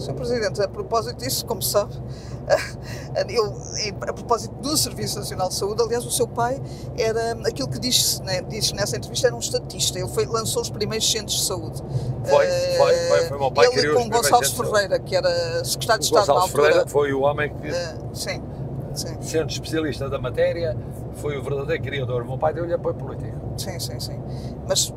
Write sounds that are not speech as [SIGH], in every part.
Sr. Presidente, a propósito disso, como sabe, [LAUGHS] eu, a propósito do Serviço Nacional de Saúde, aliás, o seu pai era aquilo que diz, né, diz nessa entrevista, era um estatista. Ele foi, lançou os primeiros centros de saúde. Foi, foi, foi, foi o meu pai Ele com Gonçalves Ferreira, que era secretário de Estado Gonçalves na altura. Ferreira foi o homem que, uh, sim, sim. sendo especialista da matéria, foi o verdadeiro criador. O meu pai deu-lhe apoio político. Sim, sim, sim. Mas,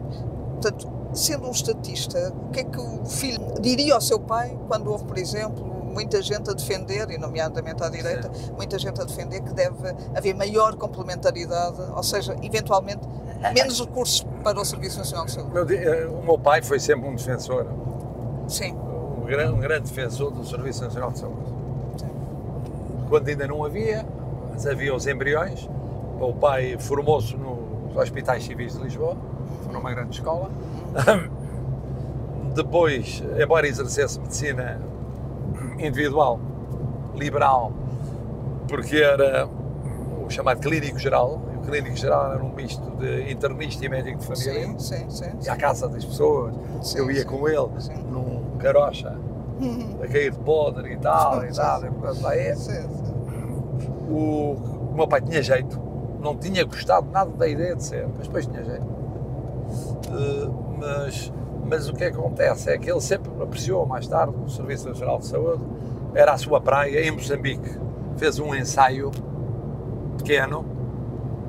portanto, sendo um estatista, o que é que o filho diria ao seu pai quando houve, por exemplo, muita gente a defender, e nomeadamente à direita, Sim. muita gente a defender que deve haver maior complementaridade, ou seja, eventualmente menos recursos para o Serviço Nacional de Saúde? Meu, eh, o meu pai foi sempre um defensor. Sim. Um grande, um grande defensor do Serviço Nacional de Saúde. Sim. Quando ainda não havia, mas havia os embriões. O pai formou-se nos Hospitais Civis de Lisboa, foi numa grande escola. [COUGHS] Depois, embora exercesse medicina individual, liberal, porque era o chamado clínico geral. O clínico geral era um misto de internista e médico de família. Sim, sim, sim. E à casa das pessoas. Sim, eu ia sim, com ele sim. num carocha [LAUGHS] a cair de podre e tal, e tal, e portanto lá é. O, o meu pai tinha jeito, não tinha gostado nada da ideia de ser, mas depois tinha jeito. Uh, mas mas o que acontece é que ele sempre apreciou mais tarde o Serviço Nacional de Saúde, era a sua praia em Moçambique. Fez um ensaio pequeno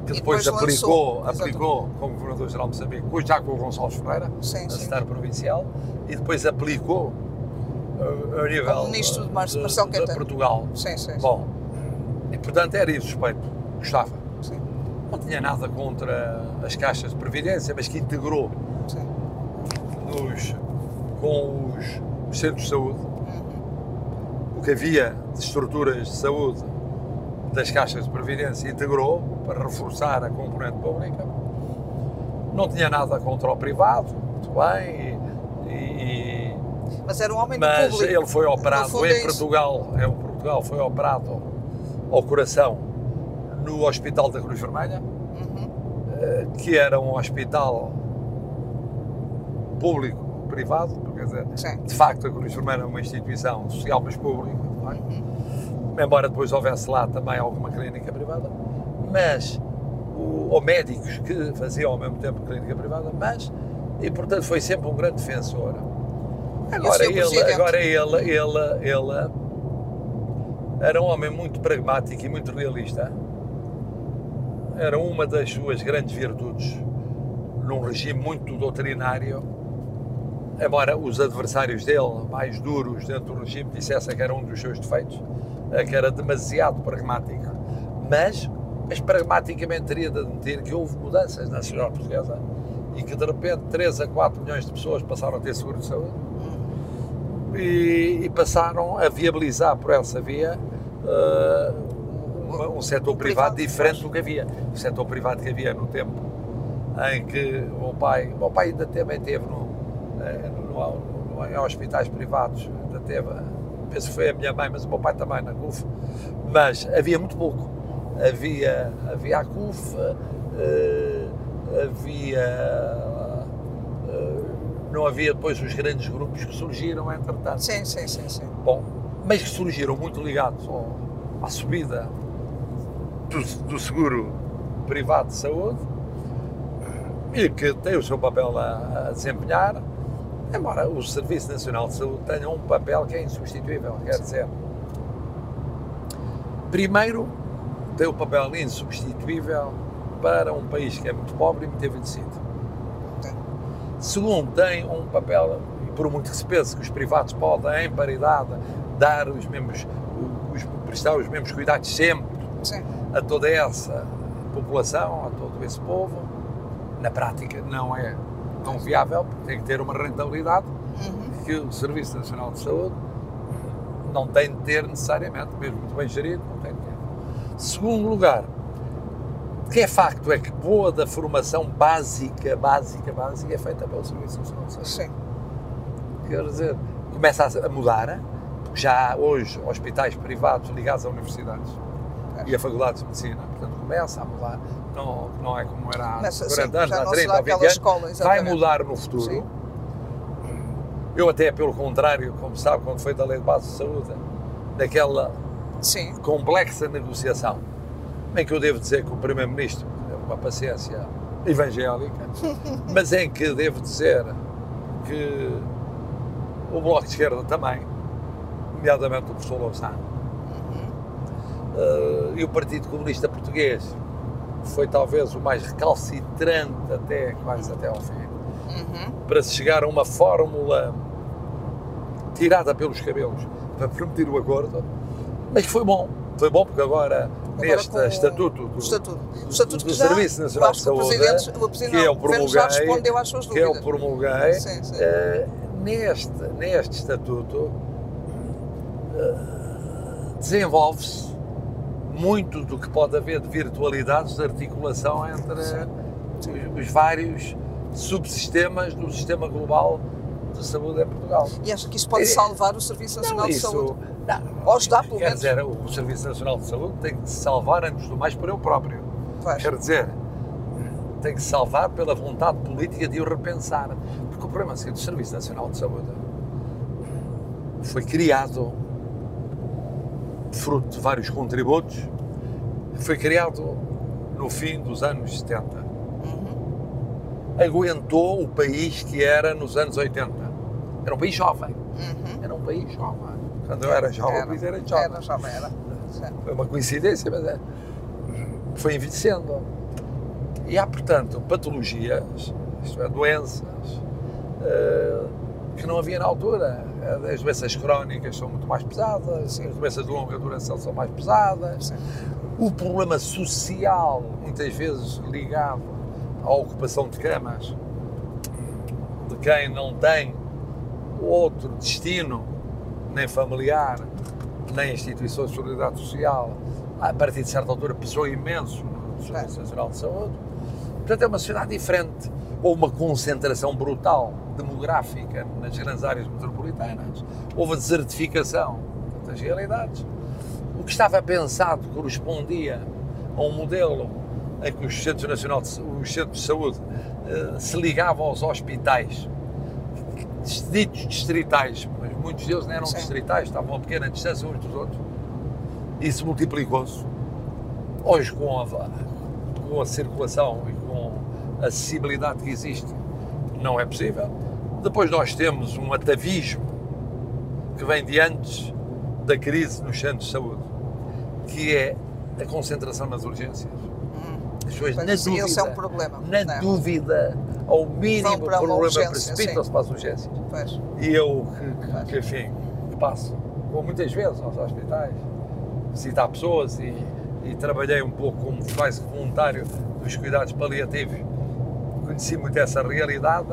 que depois, depois aplicou, lançou, aplicou como Governador-Geral de Moçambique, já com o Gonçalves Ferreira, sim, sim. provincial, e depois aplicou uh, a nível como ministro de, Marcelo de, de Portugal. Sim, sim, Bom, e portanto era insuspeito, gostava. Sim. Não tinha nada contra as caixas de previdência, mas que integrou nos, com os, os centros de saúde, o que havia de estruturas de saúde das caixas de previdência integrou para reforçar a componente pública. Não tinha nada contra o privado, muito bem. E, e, mas era um homem do Mas público. ele foi operado em é Portugal, em Portugal foi operado ao coração no Hospital da Cruz Vermelha, uhum. Eh, que era um hospital público-privado, quer dizer, de facto a Cruz Vermelha é uma instituição social, mas pública, é? uhum. embora depois houvesse lá também alguma clínica privada, mas, ou médicos que faziam ao mesmo tempo clínica privada, mas, e portanto foi sempre um grande defensor. Agora ele, agora ele, ele, ele era um homem muito pragmático e muito realista. Era uma das suas grandes virtudes num regime muito doutrinário embora os adversários dele, mais duros dentro do regime, dissessem que era um dos seus defeitos, eh, que era demasiado pragmático. Mas, mas pragmaticamente teria de admitir que houve mudanças na sociedade portuguesa e que de repente 3 a 4 milhões de pessoas passaram a ter seguro de saúde e, e passaram a viabilizar por essa via uh, um, um setor privado, privado diferente do que havia. O setor privado que havia no tempo em que o meu pai, o meu pai ainda também teve no, no, no, em hospitais privados, ainda teve, penso que foi a minha mãe, mas o meu pai também na CUF, mas havia muito pouco. Havia, havia a CUF, uh, havia. Uh, não havia depois os grandes grupos que surgiram, entretanto. Sim, sim, sim. sim. Bom, mas que surgiram muito ligados ao, à subida do, do seguro privado de saúde e que tem o seu papel a, a desempenhar Embora o Serviço Nacional de Saúde tenha um papel que é insubstituível, quer dizer, primeiro, tem o um papel insubstituível para um país que é muito pobre e muito envelhecido. Segundo, tem um papel, e por muito que se pense que os privados podem, em paridade, dar os mesmos, os, prestar os mesmos cuidados sempre Sim. a toda essa população, a todo esse povo, na prática não é tão viável, porque tem que ter uma rentabilidade uhum. que o Serviço Nacional de Saúde não tem de ter necessariamente, mesmo muito bem gerido, não tem de ter. Segundo lugar, que é facto é que boa da formação básica, básica, básica é feita pelo Serviço Nacional de Saúde. Sim. Quer dizer, começa a mudar, porque já há hoje hospitais privados ligados a universidades é. e a faculdades de medicina, portanto começa a mudar não, não é como era há 40 anos, há 30 ou 20 anos, escola, vai mudar no futuro. Sim. Eu até, pelo contrário, como sabe, quando foi da Lei de Base de Saúde, daquela Sim. complexa negociação, em que eu devo dizer que o Primeiro-Ministro teve uma paciência evangélica, [LAUGHS] mas em que devo dizer que o Bloco de Esquerda também, nomeadamente o professor Louçã, uh, e o Partido Comunista Português foi talvez o mais recalcitrante até quase até ao fim, uhum. para se chegar a uma fórmula tirada pelos cabelos. Para permitir o acordo, mas foi bom, foi bom porque agora neste estatuto do, estatuto, estatuto do Serviço Nacional de Saúde, o que o promulguei, respondeu às suas que o promulguei, sim, sim. Uh, neste, neste estatuto uh, desenvolve-se muito do que pode haver de virtualidades de articulação entre os, os vários subsistemas do sistema global de saúde em Portugal. E acha que isso pode é. salvar o Serviço Nacional não, de Saúde? Não, Ou está, pelo Quer dizer, o Serviço Nacional de Saúde tem que se salvar, antes do mais, por ele próprio. Quer dizer, tem que se salvar pela vontade política de o repensar. Porque o problema é que o Serviço Nacional de Saúde foi criado fruto de vários contributos, foi criado no fim dos anos 70. Uhum. Aguentou o país que era nos anos 80. Era um país jovem. Uhum. Era um país jovem. Quando eu era jovem, era, o país era jovem. Era jovem, era. Foi uma coincidência, mas é. Foi envelhecendo. E há, portanto, patologias, isto é, doenças, uh, que não havia na altura. As doenças crónicas são muito mais pesadas, as doenças de longa duração são mais pesadas. Sim. O problema social, muitas vezes ligado à ocupação de camas, de quem não tem outro destino, nem familiar, nem instituições de solidariedade social, a partir de certa altura pesou imenso no Serviço Nacional de Saúde. Portanto, é uma sociedade diferente. Houve uma concentração brutal demográfica nas grandes áreas metropolitanas. Houve a desertificação das realidades. O que estava pensado correspondia a um modelo em que os centros, nacional de, os centros de saúde eh, se ligavam aos hospitais, ditos distritais, mas muitos deles não eram Sim. distritais, estavam a pequena distância uns dos outros. Isso multiplicou-se. Hoje, com a, com a circulação e acessibilidade que existe, não é possível. Depois nós temos um atavismo que vem de antes da crise nos centros de saúde, que é a concentração nas urgências. Hum. As pessoas, na dúvida, esse é um problema. Na não. É? dúvida, ao mínimo problema, precipitam-se para as urgências. Pois. E eu, que, que, enfim, que passo, vou muitas vezes aos hospitais, visitar pessoas e e trabalhei um pouco como quase voluntário dos cuidados paliativos, conheci muito essa realidade,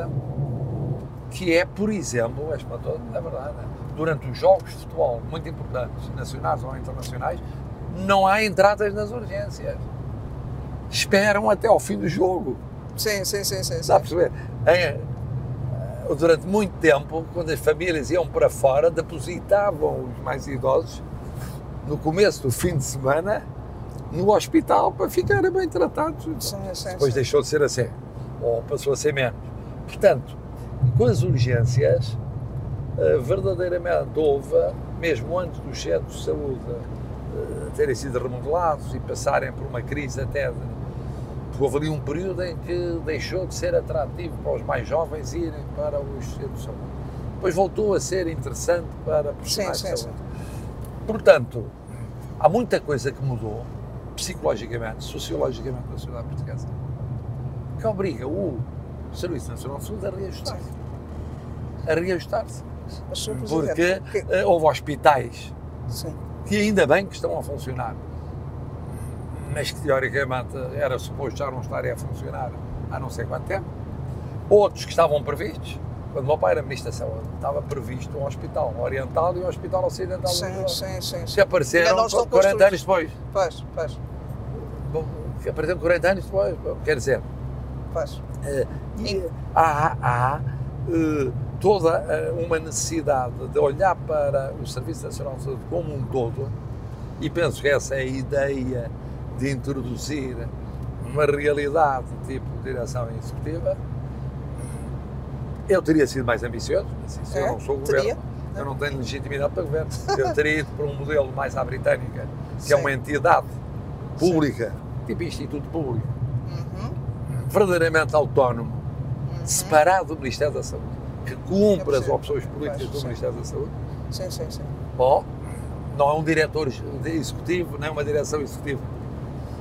que é, por exemplo, é espantoso, é verdade, durante os jogos de futebol muito importantes, nacionais ou internacionais, não há entradas nas urgências. Esperam até ao fim do jogo. Sim, sim, sim. sim, Está a perceber? Em, durante muito tempo, quando as famílias iam para fora, depositavam os mais idosos no começo do fim de semana no hospital para ficarem bem tratados. Sim, sim, Depois sim. deixou de ser assim, ou passou a ser menos. Portanto, com as urgências, eh, verdadeiramente houve, mesmo antes dos centros de saúde eh, terem sido remodelados e passarem por uma crise até de. Houve ali um período em que deixou de ser atrativo para os mais jovens irem para os centros de saúde. Depois voltou a ser interessante para profissionais sim, sim, de saúde. Portanto, há muita coisa que mudou psicologicamente, sociologicamente na sociedade portuguesa, que obriga o Serviço Nacional de Saúde a reajustar-se. A reajustar-se. Porque uh, houve hospitais Sim. que ainda bem que estão a funcionar, mas que teoricamente era suposto já não estarem a funcionar há não sei quanto tempo. Outros que estavam previstos, quando o meu pai era Ministro da Saúde, estava previsto um hospital oriental e um hospital ocidental. Sim, sim, sim, sim. Que apareceram 40 anos depois. Pois, pois que apareceu 40 anos depois, quer dizer. Pois. Uh, e há, há uh, toda uh, uma necessidade de olhar para o Serviço Nacional de Saúde como um todo, e penso que essa é a ideia de introduzir uma realidade tipo direção executiva, Eu teria sido mais ambicioso, mas isso é? eu não sou governo. Teria? Eu não tenho legitimidade para governo. Eu teria ido para um modelo mais à britânica, que Sim. é uma entidade pública, Sim. tipo Instituto Público, uhum. Verdadeiramente autónomo, uhum. separado do Ministério da Saúde, que cumpre as opções políticas do Ministério da Saúde. Sim, sim, sim. Bom, não é um diretor executivo, nem uma direção executiva.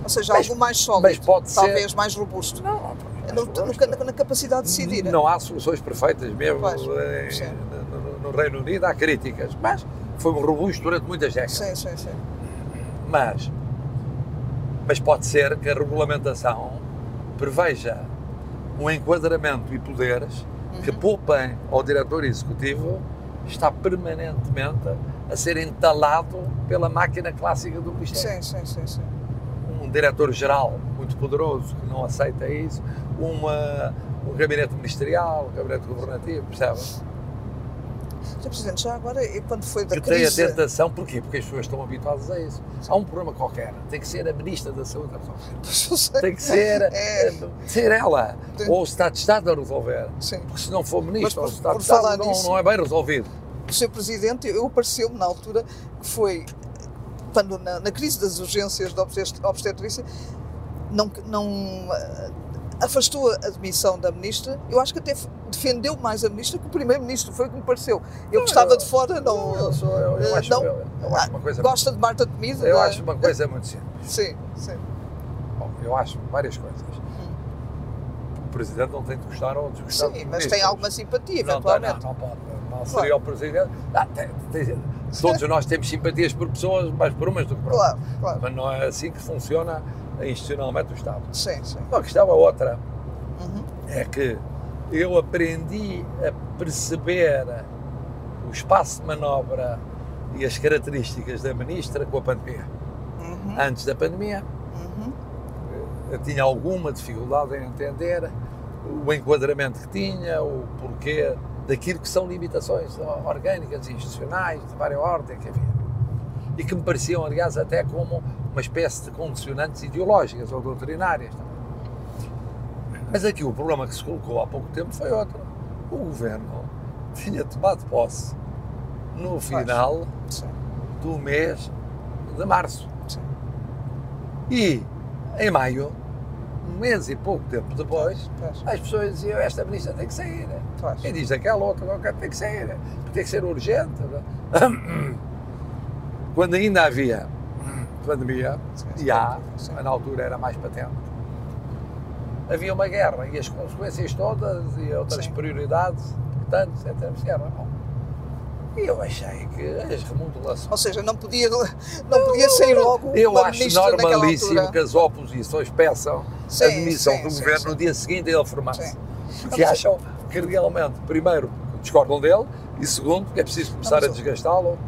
Ou seja, mas, algo mais sólido, talvez ser... mais robusto. Não, no, no, na capacidade de decidir. Não há soluções perfeitas mesmo. Pois, em, no, no, Reino Unido há críticas, mas foi um robusto durante muitas décadas. Sim, sim, sim. Mas, mas pode ser que a regulamentação preveja um enquadramento e poderes uhum. que poupem ao diretor executivo está permanentemente a ser entalado pela máquina clássica do Ministério. Sim, sim, sim. sim. Um diretor-geral muito poderoso que não aceita isso, uma, um gabinete ministerial, um gabinete governativo, percebe? Sr. Presidente, já agora, quando foi da que crise... tem a tentação, porquê? Porque as pessoas estão habituadas a isso. Há um problema qualquer, tem que ser a Ministra da Saúde a resolver. [LAUGHS] Tem que ser, é... ser ela, tem... ou o Estado de Estado a resolver. Sim. Porque se não for Ministro, ou o Estado de Estado não, nisso, não é bem resolvido. Sr. Presidente, eu pareceu-me na altura que foi, quando na, na crise das urgências da obstetrícia, não, não afastou a admissão da ministra, eu acho que até defendeu mais a ministra que o primeiro-ministro, foi o que me pareceu. Eu que estava de fora, não. Eu, sou, eu, eu, acho, não, eu, eu acho uma coisa gosta muito, de Marta Temido? Eu acho uma coisa muito simples. Sim, sim. Bom, eu acho várias coisas. Hum. O presidente não tem de gostar ou desgostar. Sim, mas tem alguma simpatia, não, eventualmente. Não, não pode. Não seria claro. o presidente. Ah, tem, tem, todos nós temos simpatias por pessoas, mais por umas do que por outras. Claro, claro. Mas não é assim que funciona institucionalmente o Estado. Sim, sim. A questão é outra. Uhum. É que eu aprendi a perceber o espaço de manobra e as características da ministra com a pandemia. Uhum. Antes da pandemia, uhum. eu tinha alguma dificuldade em entender o enquadramento que tinha, o porquê daquilo que são limitações orgânicas e institucionais de várias ordens que havia. E que me pareciam, aliás, até como uma espécie de condicionantes ideológicas ou doutrinárias. Mas aqui o problema que se colocou há pouco tempo foi outro. O governo tinha tomado posse no final do mês de março. E em maio, um mês e pouco tempo depois, as pessoas diziam: Esta ministra tem que sair. Quem diz aquela outra tem que sair, tem que ser urgente. [CLEARS THROAT] Quando ainda havia pandemia, e há, na altura era mais patente, havia uma guerra e as consequências todas e outras Sim. prioridades importantes em termos de guerra. Não. E eu achei que as remodelações. Ou seja, não podia, não podia sair logo. Eu acho normalíssimo que as oposições peçam sim, a demissão sim, do sim, governo no dia seguinte a ele formar-se. Porque acham que realmente, primeiro, discordam dele e segundo, que é preciso começar a desgastá-lo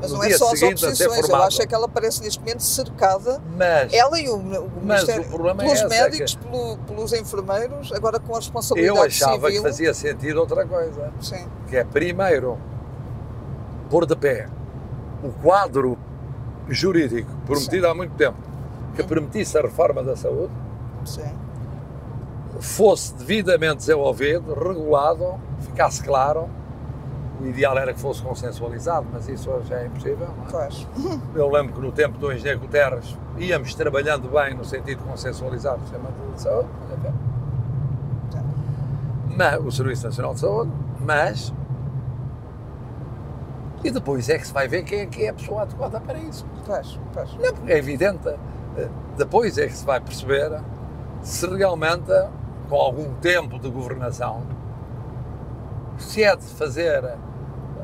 mas no não é só as oposições, eu acho é que ela parece neste momento cercada, mas, ela e o, o Ministério, o é pelos é médicos, que... pelo, pelos enfermeiros, agora com a responsabilidade Eu achava civil. que fazia sentido outra coisa, Sim. que é primeiro pôr de pé o quadro jurídico prometido Sim. há muito tempo, que permitisse a reforma da saúde, Sim. fosse devidamente desenvolvido, regulado, ficasse claro, o ideal era que fosse consensualizado, mas isso hoje é impossível. Não é? [LAUGHS] Eu lembro que no tempo do engenheiro Guterres íamos trabalhando bem no sentido de consensualizar o sistema de saúde, mas, o Serviço Nacional de Saúde, mas. E depois é que se vai ver quem é que é a pessoa adequada para isso. Pois, pois. Não, porque é evidente. Eh, depois é que se vai perceber se realmente, com algum tempo de governação, se é de fazer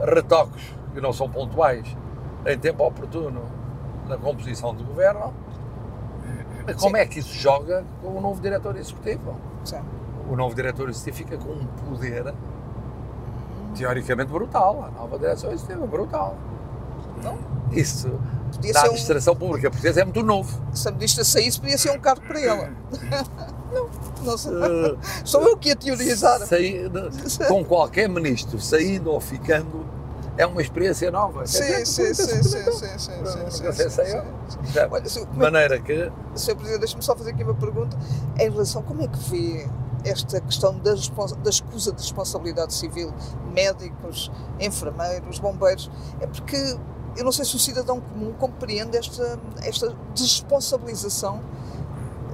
retoques que não são pontuais em tempo oportuno na composição do governo, como Sim. é que isso joga com o novo diretor executivo? Sim. O novo diretor executivo fica com um poder teoricamente brutal. A nova direção executiva brutal. Então, isso podia da administração um... pública portuguesa é muito novo. Se a ministra saísse, podia ser um cargo para ela. [LAUGHS] não, não sei. Uh, Sou eu que ia teorizar. Sair, com qualquer ministro, saindo ou ficando, é uma experiência nova. Sim, sim, sim, sim, sim, sim, De maneira que... Sr. Presidente, deixe-me só fazer aqui uma pergunta em relação, como é que vê esta questão da, da escusa de responsabilidade civil, médicos, enfermeiros, bombeiros, é porque eu não sei se o cidadão comum compreende esta, esta desresponsabilização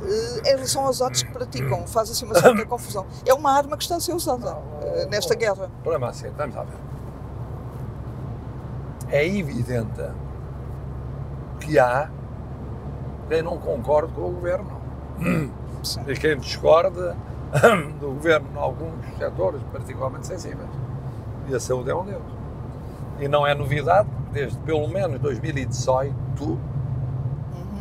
eh, em relação aos atos que praticam. Faz assim uma certa [COUGHS] confusão. É uma arma que está a ser usada uh, nesta guerra. O problema é assim, vamos lá ver. É evidente que há quem não concorde com o governo. [COUGHS] Sim. E quem discorda [COUGHS] do governo em alguns setores particularmente sensíveis. E a saúde é um deles. E não é novidade, desde pelo menos 2018 uhum.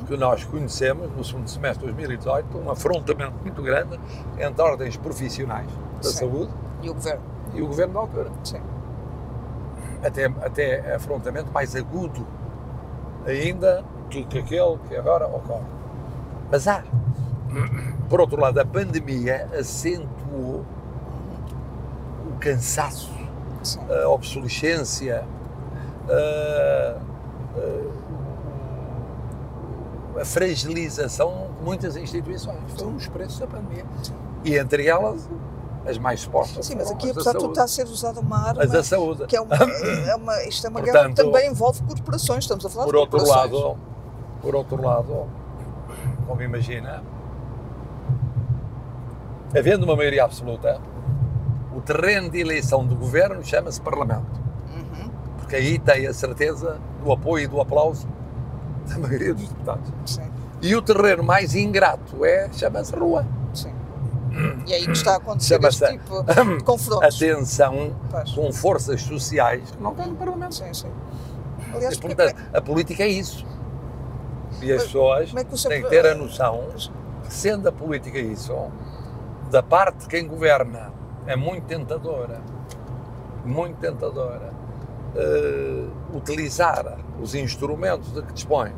que nós conhecemos, no segundo semestre de 2018, um afrontamento muito grande entre ordens profissionais da Sim. saúde e o governo. E o governo da altura. Sim. Até, até afrontamento mais agudo ainda do que aquele que agora ocorre. Mas há por outro lado, a pandemia acentuou o cansaço, a obsolescência, a, a, a fragilização de muitas instituições. Foram os preços da pandemia. E entre elas, as mais expostas. Sim, mas aqui, apesar de tudo, está a ser usada uma arma. As da saúde. Que é uma, [COUGHS] é uma, isto é uma Portanto, guerra que também envolve corporações. Estamos a falar por de outro lado Por outro lado, como imagina, havendo uma maioria absoluta, o terreno de eleição do governo chama-se Parlamento. Porque aí tem a certeza do apoio e do aplauso [LAUGHS] da maioria dos deputados. Sim. E o terreno mais ingrato é, chama-se Rua. Sim. E aí que está a acontecer este tipo [COUGHS] de confrontos. Atenção com forças sociais que não têm no Parlamento. Sim, sim. Aliás, e, portanto, a política é isso. E as pessoas é que têm que ter a noção que, sendo a política isso, da parte de quem governa é muito tentadora, muito tentadora, uh, utilizar os instrumentos de que dispõe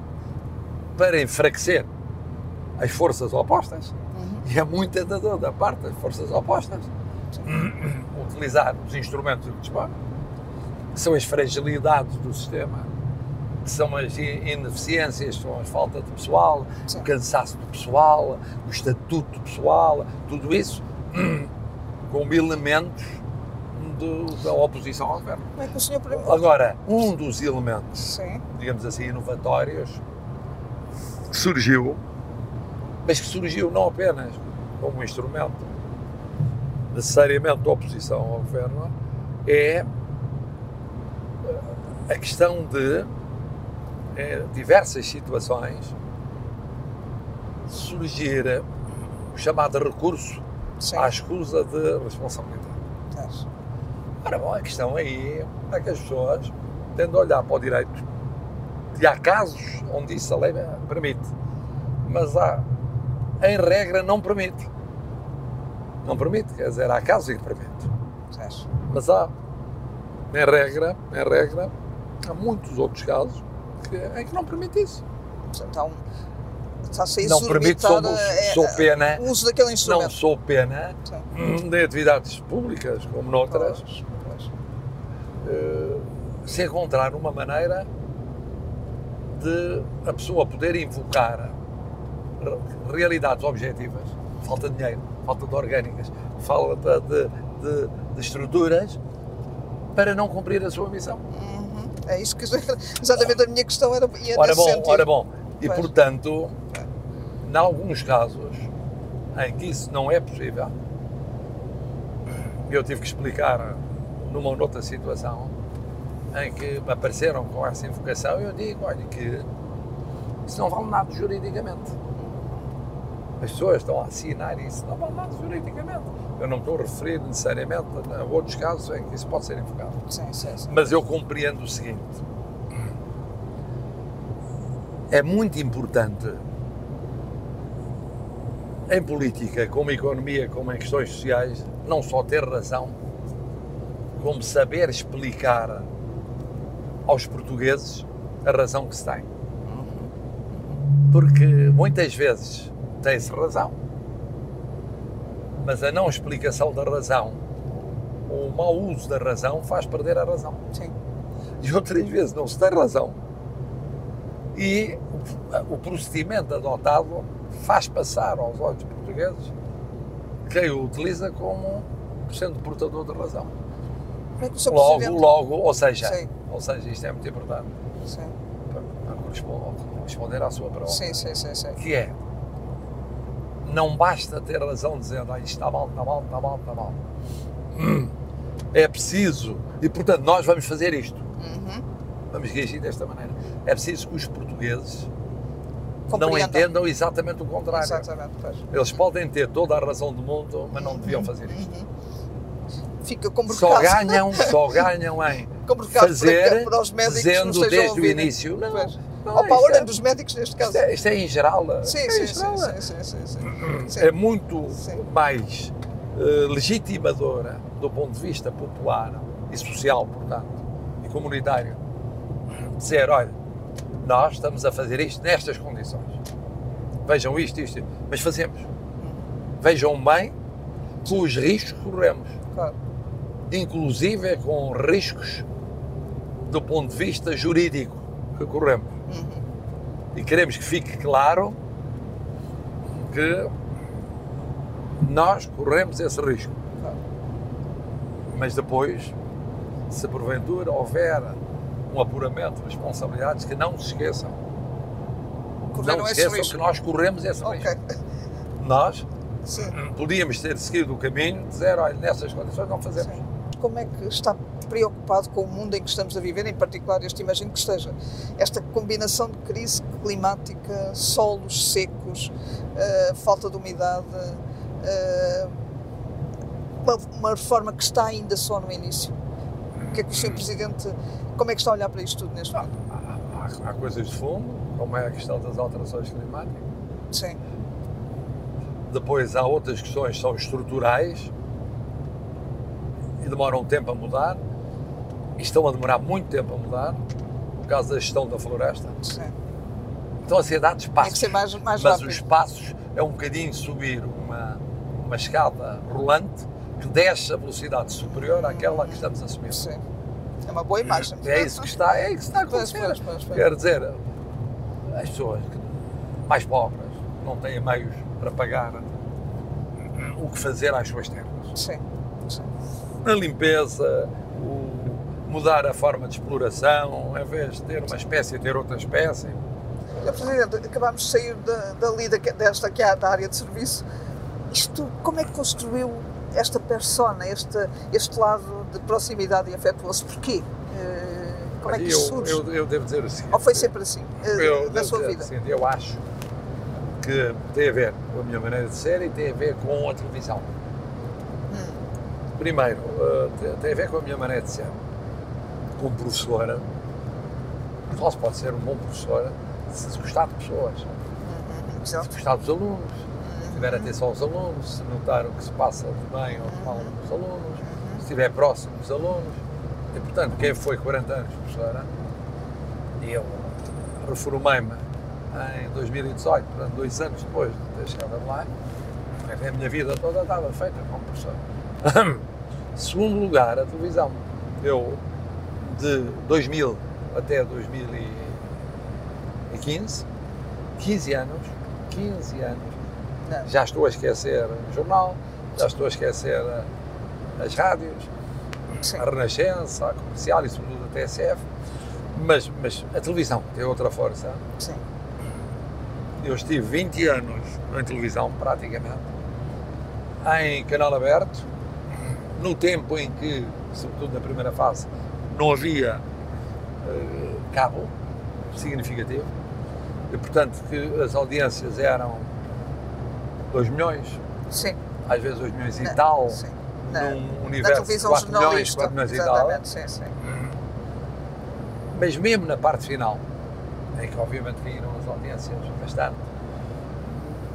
para enfraquecer as forças opostas, uhum. e é muito tentador da parte das forças opostas [COUGHS] utilizar os instrumentos de que dispõe, que são as fragilidades do sistema, que são as ineficiências, são a falta de pessoal, Sim. o cansaço do pessoal, o estatuto pessoal, tudo isso [COUGHS] como elementos de, da oposição ao governo. É que o senhor... Agora, um dos elementos, Sim. digamos assim, inovatórios, que surgiu, mas que surgiu não apenas como um instrumento necessariamente de oposição ao governo, é a questão de em diversas situações, surgir o chamado recurso Sim. à escusa de responsabilidade. Ora bom, a questão aí é que as pessoas tendem a olhar para o direito e há casos onde isso a lei permite, mas há, em regra, não permite. Não permite, quer dizer, há casos em que permite. Mas há, em regra, em regra, há muitos outros casos que, é que não permite isso. Então, não permite, sou, sou pena, o uso daquele instrumento. Não sou pena Sim. de atividades públicas, como noutras. Uh, se encontrar uma maneira de a pessoa poder invocar realidades objetivas, falta de dinheiro, falta de orgânicas, falta de, de, de estruturas, para não cumprir a sua missão. Hum. É isso que [LAUGHS] exatamente a minha questão era ia ora bom, sentido. Ora bom, e pois. portanto, em alguns casos em que isso não é possível, eu tive que explicar numa outra situação em que apareceram com essa invocação, eu digo, olha, que isso não vale nada juridicamente. As pessoas estão a assinar isso, não vale nada juridicamente. Eu não estou a referir necessariamente a outros casos em que isso pode ser invocado. Sim, sim, sim. Mas eu compreendo o seguinte: é muito importante em política, como economia, como em questões sociais, não só ter razão, como saber explicar aos portugueses a razão que se tem. Porque muitas vezes tem-se razão, mas a não explicação da razão, ou o mau uso da razão, faz perder a razão. Sim. E outras vezes não se tem razão. E o procedimento adotado faz passar aos olhos portugueses quem o utiliza como sendo portador de razão. É logo, Presidente... logo, ou seja, Sim. ou seja, isto é muito importante Sim. para, para corresponder, responder à sua pergunta, Sim, sim, sim, sim. que é não basta ter razão dizendo ah, isto está mal, está mal, está mal, está mal. Hum. É preciso, e portanto nós vamos fazer isto. Uhum. Vamos reagir desta maneira. É preciso que os portugueses não entendam exatamente o contrário. Exatamente, pois. Eles podem ter toda a razão do mundo, mas não deviam fazer isto. Uhum. Fica como Só ganham, só ganham em [LAUGHS] fazer, para, para os médicos dizendo desde o início. Não, não, Ou para a isto ordem é- dos médicos, neste caso. Isto é, é em geral. Sim, é sim, sim, sim. [CLEARS THROAT] É muito mais eh, legitimadora do ponto de vista popular e social, portanto, e comunitário, dizer, olha, nós estamos a fazer isto nestas condições. Vejam isto, isto, mas fazemos. Vejam bem com os riscos que corremos, Claro. Inclusive é com riscos do ponto de vista jurídico que corremos. Uhum. E queremos que fique claro que nós corremos esse risco. Claro. Mas depois, se porventura houver um apuramento de responsabilidades, que não se esqueçam. Correram não se esse esqueçam que nós corremos esse Ok. risco. Nós Sim. podíamos ter seguido o caminho dizer, olha, nessas condições não fazemos. Sim. Como é que está preocupado com o mundo em que estamos a viver, em particular este imagino que esteja, esta combinação de crise climática, solos secos, eh, falta de umidade, eh, uma, uma reforma que está ainda só no início. O que é que o Sr. Presidente, como é que está a olhar para isto tudo neste momento? Há, há coisas de fundo, como é a questão das alterações climáticas. Sim, Depois há outras questões que são estruturais e demoram um tempo a mudar e estão a demorar muito tempo a mudar, por causa da gestão da floresta. sim. Estão a ser dados Tem que passos, ser mais, mais mas rápido. os passos é um bocadinho subir uma, uma escada rolante que desce a velocidade superior àquela que estamos a subir. Sim. É uma boa imagem. É isso que está, é isso que está a acontecer. pois, pois, pois. Quer dizer, as pessoas mais pobres não têm meios para pagar o que fazer às suas terras. Sim, sim. A limpeza, o mudar a forma de exploração, em vez de ter uma espécie, ter outra espécie. Presidente, acabámos de sair da, dali, da, desta que é da área de serviço. Isto, como é que construiu esta persona, este, este lado de proximidade e afetuoso? Porquê? Eh, Como é que eu, isso surge? eu, eu devo dizer o seguinte. Ou foi sempre assim, eh, eu na sua vida? seguinte, eu acho que tem a ver com a minha maneira de ser e tem a ver com a televisão. Primeiro, eh, tem- a ver com a minha maneira de ser. Como professora, só se pode ser um bom professor se gostar de pessoas, se gostar dos alunos, se tiver atenção aos alunos, se notar o que se passa de bem ou de mal nos alunos, se estiver próximo dos alunos. E, portanto, quem foi 40 anos professora, e eu reformei-me em 2018, portanto, dois anos depois de ter chegado lá, a minha vida toda estava feita como professor. Segundo lugar, a televisão. Eu, de 2000 até 2015, 15 anos, 15 anos, Não. já estou a esquecer o jornal, já estou a esquecer as rádios, Sim. a Renascença, a Comercial e sobretudo a TSF, mas, mas a televisão tem outra força. Sim. Eu estive 20 anos em televisão, praticamente, em canal aberto, no tempo em que, sobretudo na primeira fase, não havia eh, cabo significativo, e portanto que as audiências eram 2 milhões, Sim. às vezes 2 milhões e Na- tal, sim. Num na universo de televisão 4 milhões, jornalista. 4 milhões e tal. Sim, sim. Mas mesmo na parte final, em que obviamente caíram as audiências bastante,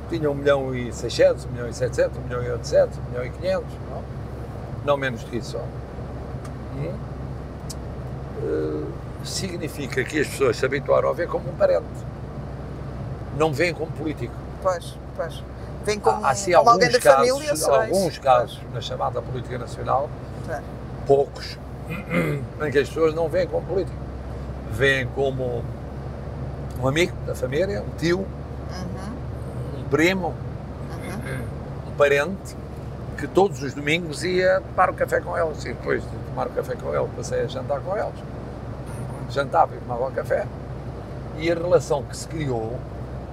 tinha 1 milhão e 600, 1 milhão e 700, 1 milhão e 800, 1 milhão e 500, não? Não menos do que isso? Eh, significa que as pessoas se habituaram a ver como um parente. Não veem como político. Pois, pois. Vem como, há, há sim como alguns alguém da casos, família, alguns casos na chamada política nacional, Pois, é. poucos, em que as pessoas não veem como político. Veem como um amigo da família, um tio, Uhum, um primo, uhum. um parente, que todos os domingos ia tomar o café com eles. E depois de tomar o café com eles, passei a jantar com eles. Jantava e tomava o café. E a relação que se criou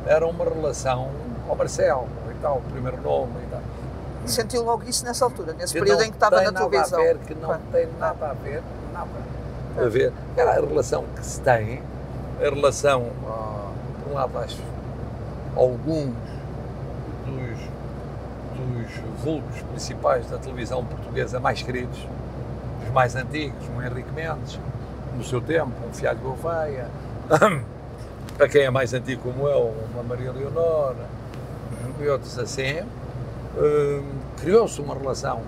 era uma relação ao Marcelo e tal, o primeiro nome e tal. Sentiu logo isso nessa altura, nesse que período em que estava na televisão? A ver, que não tem nada a ver, nada a ver. Era a relação que se tem, a relação, ah, por um lado, acho, alguns dos, dos vulgos principais da televisão portuguesa mais queridos, os mais antigos, um Henrique Mendes, no seu tempo, um Fialho Gouveia, [CLEARS THROAT] para quem é mais antigo como eu, uma Maria Leonora e outros assim, hum, criou-se uma relação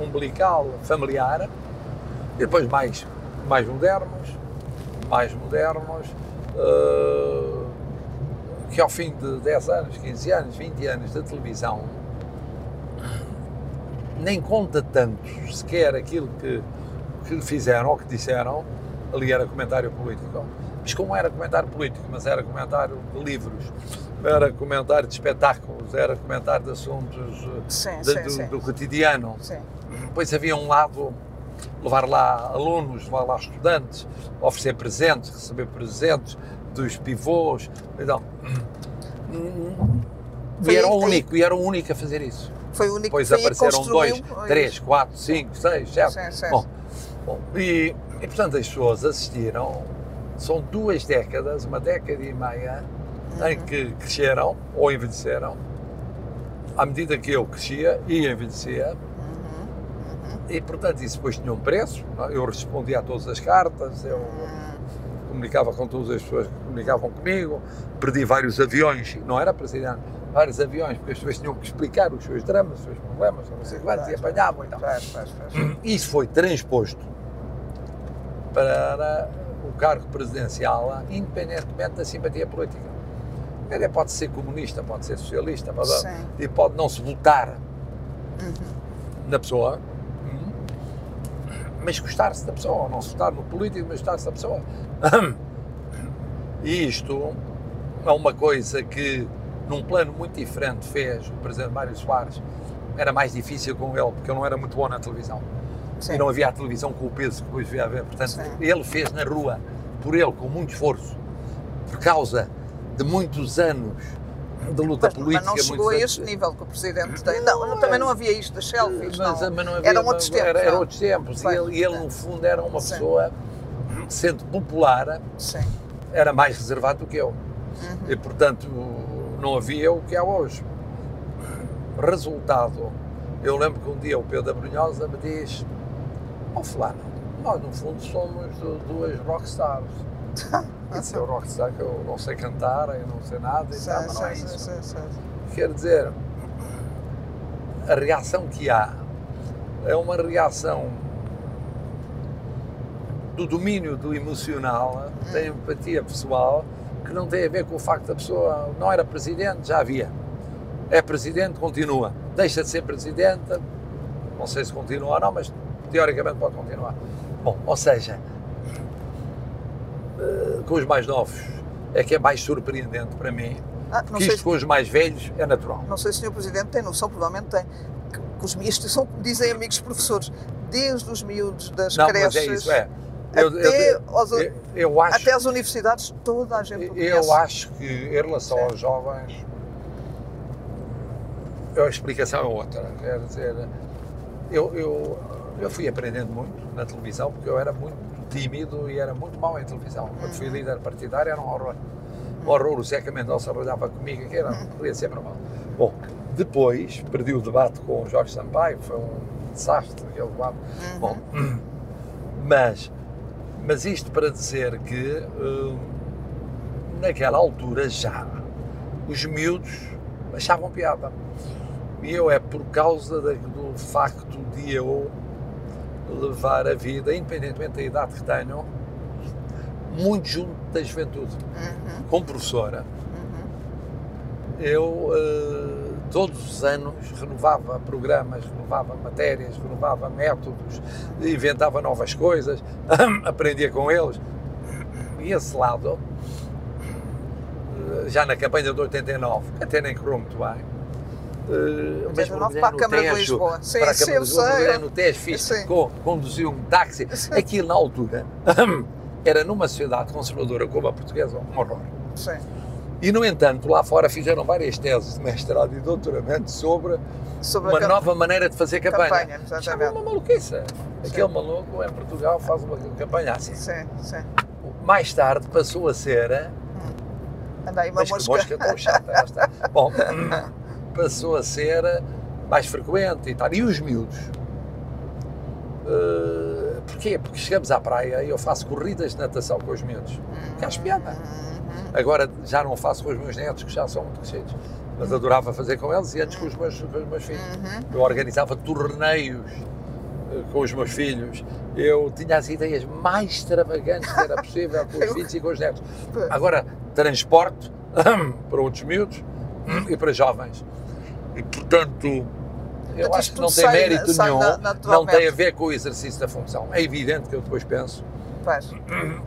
umbilical, familiar, e depois mais, mais modernos, mais modernos, uh, que ao fim de 10 anos, 15 anos, 20 anos de televisão, nem conta tanto sequer aquilo que, que fizeram ou que disseram, ali era comentário político, mas como era comentário político, mas era comentário de livros, era comentário de espetáculos, era comentário de assuntos sim, de, sim, do, sim. do, cotidiano. Sim. Depois havia um lado, levar lá alunos, levar lá estudantes, oferecer presentes, receber presentes dos pivôs. Então, e era o único, e era o único a fazer isso. Foi o único Depois que apareceram dois, três, quatro, cinco, seis, sete. Bom, bom, e, e portanto as pessoas assistiram, são duas décadas, uma década e meia, Uhum. em que cresceram ou envelheceram. À medida que eu crescia e envelhecia, Uhum. e portanto isso depois tinha um preço. é? Eu respondia a todas as cartas, eu Uhum. Comunicava com todas as pessoas que comunicavam comigo, perdi vários aviões, não era presidente, vários aviões, porque as pessoas tinham que explicar os seus dramas, os seus problemas, não sei quantos, e apanhavam e tal. Isso foi transposto para o cargo presidencial, independentemente da simpatia política. Ele pode ser comunista, pode ser socialista, pode, e pode não se votar Uhum. na pessoa, mas gostar-se da pessoa, não se votar no político, mas gostar-se da pessoa. E isto é uma coisa que, num plano muito diferente, fez o Presidente Mário Soares. Era mais difícil com ele, porque ele não era muito bom na televisão. Sim. E não havia a televisão com o peso que depois devia haver. Portanto, Sim. ele fez na rua, por ele, com muito esforço, por causa de muitos anos de luta Mas, política. mas não chegou a este nível que o Presidente tem. Não, não, também não havia isto das selfies. mas, não. mas não havia, Eram outros tempos. Era, era outros tempos. E ele, ele, é. no fundo, era uma Sim. pessoa, sendo popular, Sim. era mais reservado do que eu. Uhum. E, portanto, não havia o que há hoje. Resultado, eu lembro que um dia o Pedro da Brunhosa me diz: Ó oh, Fulano, nós no fundo somos du- duas rockstars. E disse, eu rockstar que eu não sei cantar, eu não sei nada, e tal, mas não é isso. Quer dizer, a reação que há é uma reação do domínio do emocional, da empatia pessoal, que não tem a ver com o facto da pessoa não era presidente, já havia. É presidente, continua. Deixa de ser presidente, não sei se continua ou não, mas teoricamente pode continuar. Bom, ou seja, eh, com os mais novos é que é mais surpreendente para mim, Ah, sei, isto com os mais velhos é natural. não sei se o Sr. Presidente tem noção, provavelmente tem, que, que os miúdos, são, dizem amigos professores, desde os miúdos das Não, creches mas é isso, é. Eu, até, eu, aos- eu, eu acho, até às universidades, toda a gente conhece. eu acho que em relação Sim. aos jovens, a explicação é outra. Quer dizer, eu, eu, eu fui aprendendo muito na televisão porque eu era muito tímido e era muito mau em televisão. Quando fui líder partidário era um horror. Um horror, o Zeca Mendonça olhava comigo, que era, Uhum. queria ser normal. Bom, depois perdi o debate com o Jorge Sampaio, foi um desastre aquele debate. Uhum. Bom, [CLEARS THROAT] mas, mas isto para dizer que hum, naquela altura já os miúdos achavam piada. E eu é por causa da- do facto de eu levar a vida, independentemente da idade que tenho, muito junto da juventude. Uhum, Como professora, uhum. eu eh, todos os anos renovava programas, renovava matérias, renovava métodos, inventava novas coisas, [COUGHS] aprendia com eles. E esse lado, eh, já na campanha de 89, que até nem correu muito bem, Uh, 89 para a Câmara de Lisboa. Sim, para a Câmara de Lisboa, sei, no TES, fiz, conduzi um táxi. Sim. Aquilo na altura [CLEARS THROAT] era numa sociedade conservadora como a portuguesa um horror. Sim. E, no entanto, lá fora fizeram várias teses de mestrado e doutoramento sobre, sobre uma nova maneira de fazer campanha. campanha Isto é uma maluquice. Aquele maluco em Portugal faz uma campanha assim. Sim, sim. Mais tarde passou a ser. Hum. Anda aí uma Mas mosca. mosca tão chata esta. [LAUGHS] Bom, passou a ser mais frequente e tal. E os miúdos? Uh, porquê? Porque chegamos à praia e eu faço corridas de natação com os miúdos. Que acho piada. Agora já não faço com os meus netos, que já são muito crescidos, mas adorava fazer com eles e antes com os meus, com os meus filhos. Eu organizava torneios eh, com os meus filhos. Eu tinha as ideias mais extravagantes que era possível com os [LAUGHS] filhos e com os netos. Agora, transporte [COUGHS] para outros miúdos [COUGHS] e para jovens. E, portanto, eu acho que não tem mérito nenhum, não tem a ver com o exercício da função. É evidente que eu depois penso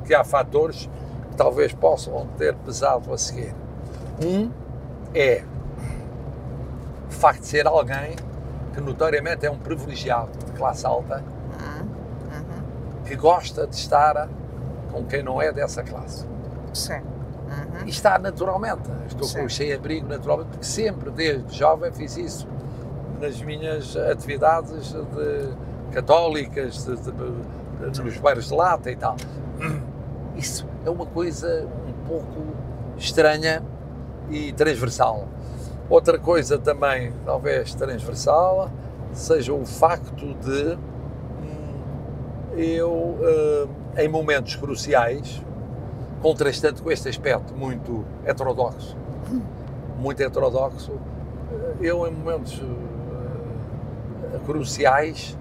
que há fatores que talvez possam ter pesado a seguir. Um é o facto de ser alguém que notoriamente é um privilegiado de classe alta uhum. que gosta de estar com quem não é dessa classe. Sim. Uhum. E está naturalmente. Estou Sim. com o cheio-abrigo naturalmente, porque sempre, desde jovem, fiz isso nas minhas atividades de, católicas, de, de, de, nos bairros de lata e tal. Isso é uma coisa um pouco estranha e transversal. Outra coisa também, talvez transversal, seja o facto de hum, eu, eh, em momentos cruciais, contrastando com este aspecto muito heterodoxo, muito heterodoxo, eh, eu, em momentos eh, cruciais,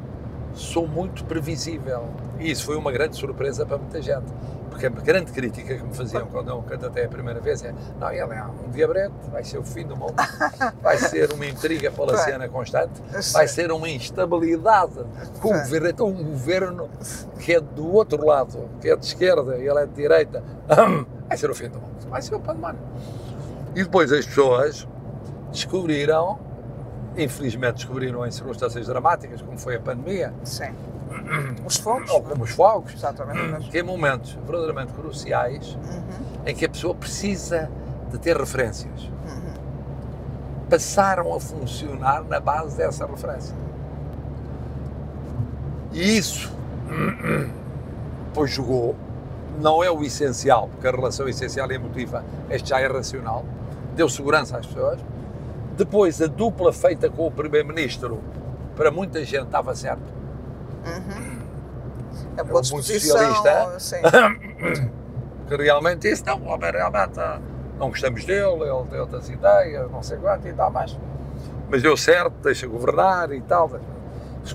sou muito previsível. E isso foi uma grande surpresa para muita gente porque a grande crítica que me faziam quando eu candidatei a primeira vez é não, ele é um diabrete, vai ser o fim do mundo, vai ser uma intriga palaciana constante, vai ser uma instabilidade com o governo, então um governo que é do outro lado, que é de esquerda e ele é de direita, vai ser o fim do mundo, vai ser o pandemónio. E depois as pessoas descobriram, infelizmente descobriram em circunstâncias dramáticas, como foi a pandemia, Sim os fogos. Ou como os fogos. Exatamente. Que em momentos verdadeiramente cruciais uhum. em que a pessoa precisa de ter referências. Uhum. Passaram a funcionar na base dessa referência. E isso, pois jogou, não é o essencial, porque a relação essencial e emotiva, este já é racional, deu segurança às pessoas. Depois, a dupla feita com o Primeiro-Ministro, para muita gente estava certo Uhum. É boa um socialista sim. [COUGHS] que realmente disse, não, o homem realmente não gostamos dele, ele tem outras ideias, não sei quanto e tal, mas, mas deu certo, deixa governar e tal.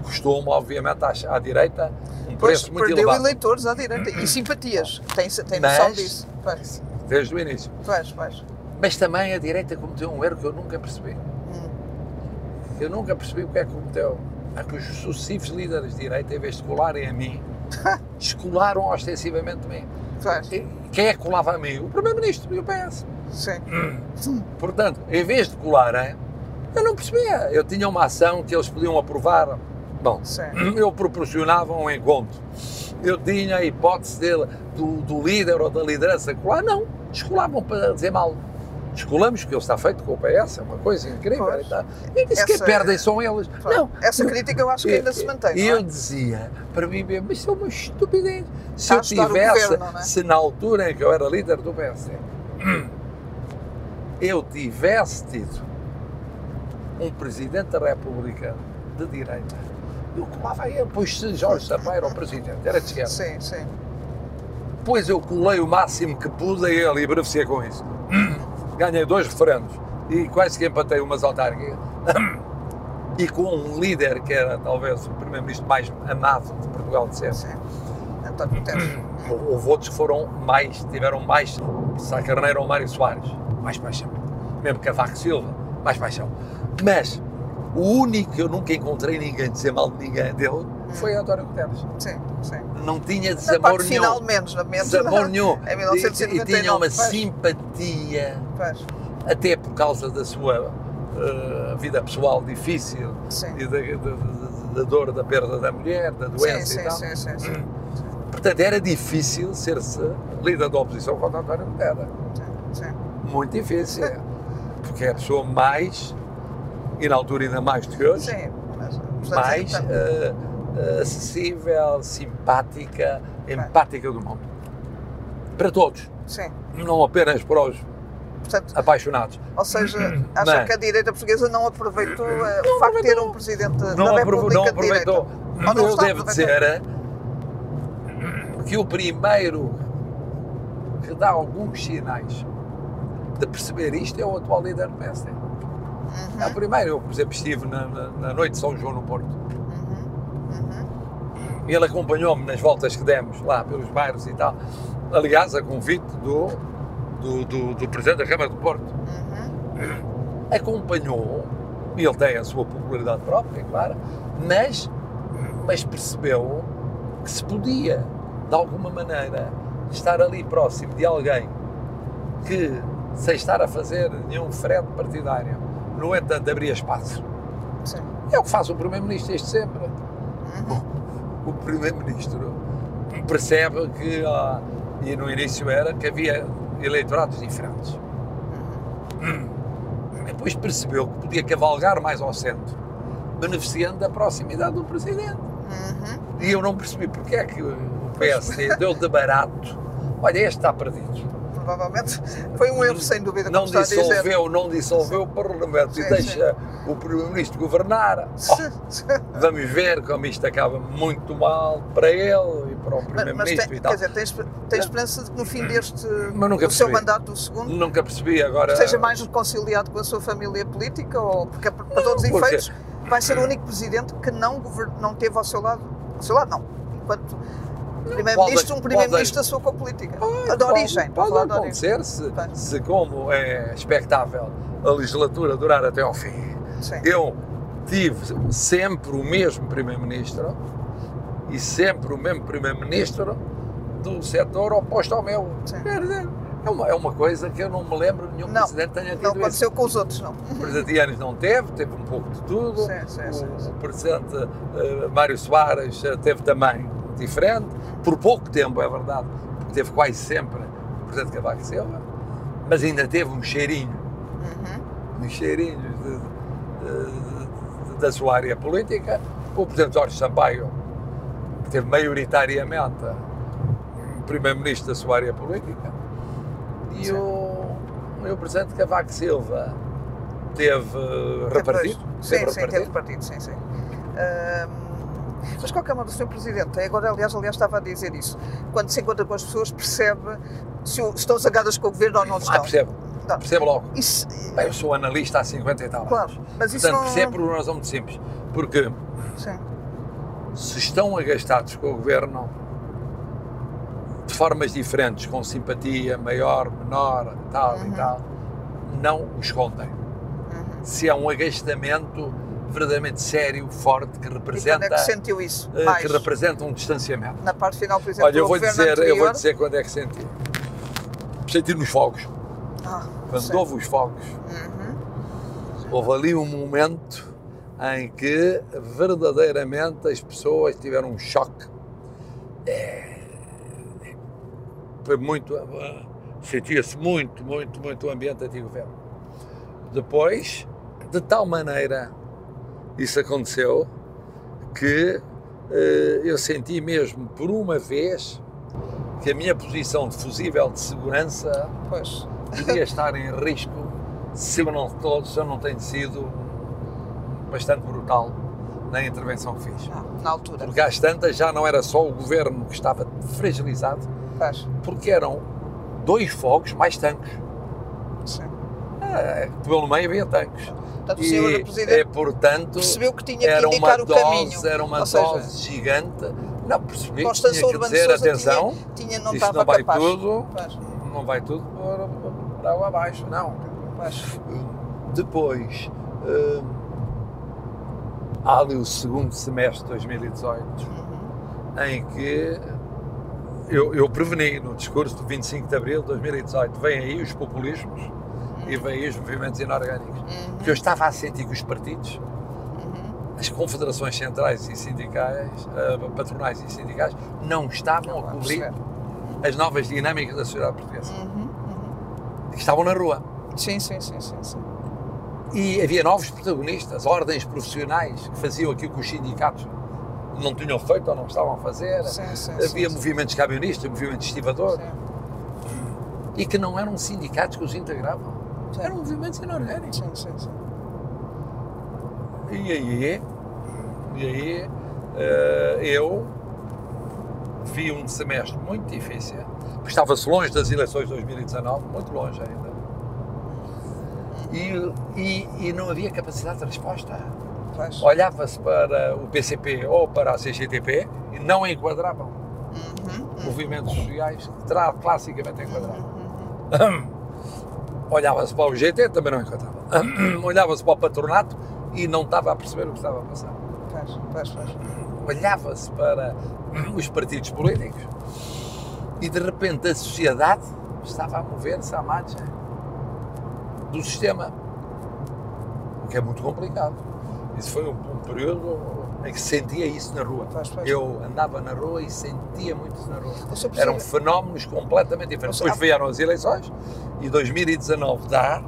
Custou-me, obviamente, à, à direita um preço pois, muito perdeu elevado. eleitores à direita e simpatias, tem, tem noção mas, disso. Pois. Desde o início. Pois, pois. Mas também a direita cometeu um erro que eu nunca percebi. Hum. Eu nunca percebi o que é que cometeu a que os sucessivos líderes de direita, em vez de colarem a mim, descolaram ostensivamente a mim. Faz. Quem é que colava a mim? O Primeiro-Ministro e o PS. Sim. Hum. Portanto, em vez de colarem, eu não percebia. Eu tinha uma ação que eles podiam aprovar. Bom, Sim. [CLEARS THROAT] eu proporcionava um encontro. Eu tinha a hipótese dele, do, do líder ou da liderança colar. Não, descolavam para dizer mal descolamos, porque ele está feito com o PS, é uma coisa incrível. Pois. E, tá. e disse que perdem são eles. Não, Essa crítica eu acho que ainda se mantém. E eu é? dizia, para mim mesmo, mas isso é uma estupidez. Se eu tivesse, governo, é? se na altura em que eu era líder do PS, [CLEARS THROAT] eu tivesse tido um Presidente da República de direita, eu colava ele, pois se Jorge Sampaio era o Presidente, era de esquerda. Sim, sim. Pois eu colei o máximo que pude a ele e beneficiei com isso [CLEARS THROAT] ganhei dois referendos e quase que empatei umas autárquicas. E com um líder que era talvez o primeiro-ministro mais amado de Portugal de sempre. António Houve outros que foram mais, tiveram mais, Sá Carneiro ou Mário Soares, mais paixão. Mesmo Cavaco Silva, mais paixão. Mas o único que eu nunca encontrei ninguém dizer mal de ninguém dele foi António Guterres. Sim, sim. Não tinha desamor nenhum. Final menos. Desamor [LAUGHS] nenhum. Em 1999. E, tinha uma simpatia, até por causa da sua uh, vida pessoal difícil sim. e da, da, da, dor da perda da mulher, da doença sim, e tal. Sim, sim, sim, Portanto, era difícil ser-se líder da oposição contra António Guterres. Sim. Muito difícil. Porque é a pessoa mais, e na altura ainda mais do que hoje, sim, mas, mais uh, acessível, simpática, empática do mundo. Para todos. Sim. Não apenas para os Portanto, apaixonados. Ou seja, [CLEARS THROAT] acha que a direita portuguesa não aproveitou uh, não o facto de ter um presidente não da República não aproveitou. De não, devo dizer que o primeiro que dá alguns sinais de perceber isto é o atual líder do PSD. Uhum. É o primeiro. Eu, por exemplo, estive na, na, na noite de São João no Porto. Uhum. Ele acompanhou-me nas voltas que demos lá pelos bairros e tal. Aliás, a convite do do, do, do Presidente da Câmara do Porto. Uhum. Acompanhou, e ele tem a sua popularidade própria, é claro, mas, mas percebeu que se podia, de alguma maneira, estar ali próximo de alguém que, sem estar a fazer nenhum frete partidário, no entanto, abria espaço. Sim. É o que faz o Primeiro-Ministro desde sempre. O, o Primeiro-Ministro percebe que, ah, e no início era, que havia eleitorados diferentes. Uhum. Depois percebeu que podia cavalgar mais ao centro, beneficiando da proximidade do Presidente. Uhum. E eu não percebi porque é que o PSD deu de barato. Olha, este está perdido provavelmente foi um erro, sem dúvida. Não dissolveu, não dissolveu o Parlamento sim, e deixa sim. o Primeiro-Ministro governar. Oh, vamos ver como isto acaba muito mal para ele e para o Primeiro-Ministro e tal. Quer dizer, tens, tens esperança de que no fim deste do seu mandato, do segundo, nunca percebi agora. Seja mais reconciliado com a sua família política ou porque para todos os efeitos vai ser o único presidente que não, não teve ao seu lado, ao seu lado não, enquanto Primeiro-Ministro, um primeiro-ministro da sua política. Pode, da origem. Pode, pode acontecer se, se, como é expectável, a legislatura durar até ao fim. Sim. Eu tive sempre o mesmo primeiro-ministro e sempre o mesmo primeiro-ministro do setor oposto ao meu. Sim. Quer dizer, é uma, é uma coisa que eu não me lembro de nenhum não, presidente tenha tido Não aconteceu isso. com os outros, não. O presidente Yanes não teve, teve um pouco de tudo. Sim, sim, o, sim, o presidente uh, Mário Soares uh, teve também diferente, por pouco tempo, é verdade, porque teve quase sempre o Presidente Cavaco Silva, mas ainda teve um cheirinho, uhum. um cheirinho de, de, de, da sua área política. O Presidente Jorge Sampaio teve maioritariamente o Primeiro-Ministro da sua área política e o, o Presidente Cavaco Silva teve repartido. Sim, teve sim, repartido. teve repartido, sim, sim. Um mas de qualquer modo, o Sr. Presidente, agora aliás, aliás estava a dizer isso, quando se encontra com as pessoas percebe se estão zangadas com o Governo ou não ah, estão. Ah, percebo. Não. Percebo logo. Isso... Bem, eu sou analista há 50 e tal Claro, mas isso Portanto, não... percebo por uma razão muito simples. Porque Sim. se estão agastados com o Governo de formas diferentes, com simpatia maior, menor, tal uhum. e tal, não o escondem. Uhum. Se é um agastamento verdadeiramente sério, forte, que representa. E quando é que sentiu isso? Uh, que representa um distanciamento. Na parte final, por exemplo, Olha, eu vou dizer, anterior... eu vou dizer quando é que senti. Senti nos fogos. Ah, quando sim. houve os fogos, uhum. houve ali um momento em que verdadeiramente as pessoas tiveram um choque. É, foi muito. Sentia-se muito, muito, muito o ambiente anti-governo. Depois, de tal maneira isso aconteceu que uh, eu senti mesmo por uma vez que a minha posição de fusível de segurança pois. podia estar em risco se eu, não, se eu não tenho sido bastante brutal na intervenção que fiz. Ah, na altura. Porque às tantas já não era só o governo que estava fragilizado, pois. porque eram dois fogos mais tanques. Sim. Ah, pelo meio havia tanques. Portanto, o senhor e, Presidente é, portanto, percebeu que tinha que indicar o dose, caminho. Era uma seja, dose gigante. Não, percebi que tinha que dizer, atenção, tinha, tinha, não isto não vai capaz. tudo, não vai tudo por, por água abaixo, não. Mas, depois, hum, há ali o segundo semestre de 2018, uhum. em que eu, eu, preveni no discurso do 25 de Abril de 2018, vêm aí os populismos, e veio os movimentos inorgânicos. Uhum. Porque eu estava a sentir que os partidos, uhum. as confederações centrais e sindicais, uh, patronais e sindicais, não estavam a cobrir as novas dinâmicas da sociedade portuguesa. Uhum. uhum. Estavam na rua. Sim, sim, sim, sim, sim. E havia novos protagonistas, ordens profissionais que faziam aquilo que os sindicatos não tinham feito ou não estavam a fazer. Sim, sim, havia sim, movimentos camionistas, movimentos estivadores. E que não eram sindicatos que os integravam. Eram movimentos inorgânicos. Sim, sim, sim. E aí, e aí uh, eu vi um semestre muito difícil, porque estava-se longe das eleições de 2019, muito longe ainda. E, e, e não havia capacidade de resposta. Olhava-se para o PCP ou para a CGTP e não enquadravam. Uhum, uhum. Movimentos sociais que classicamente enquadravam. Uhum, uhum. [CLEARS THROAT] Olhava-se para o GT, também não enquadrava. [CLEARS THROAT] Olhava-se para o patronato e não estava a perceber o que estava a passar. Olhava-se para [CLEARS THROAT] os partidos políticos e de repente a sociedade estava a mover-se à margem do sistema, o que é muito complicado. Isso foi um, um período sentia isso na rua. Faz, faz. Eu andava na rua e sentia muito isso na rua. Eram fenómenos completamente diferentes. Depois vieram as eleições e 2019 dá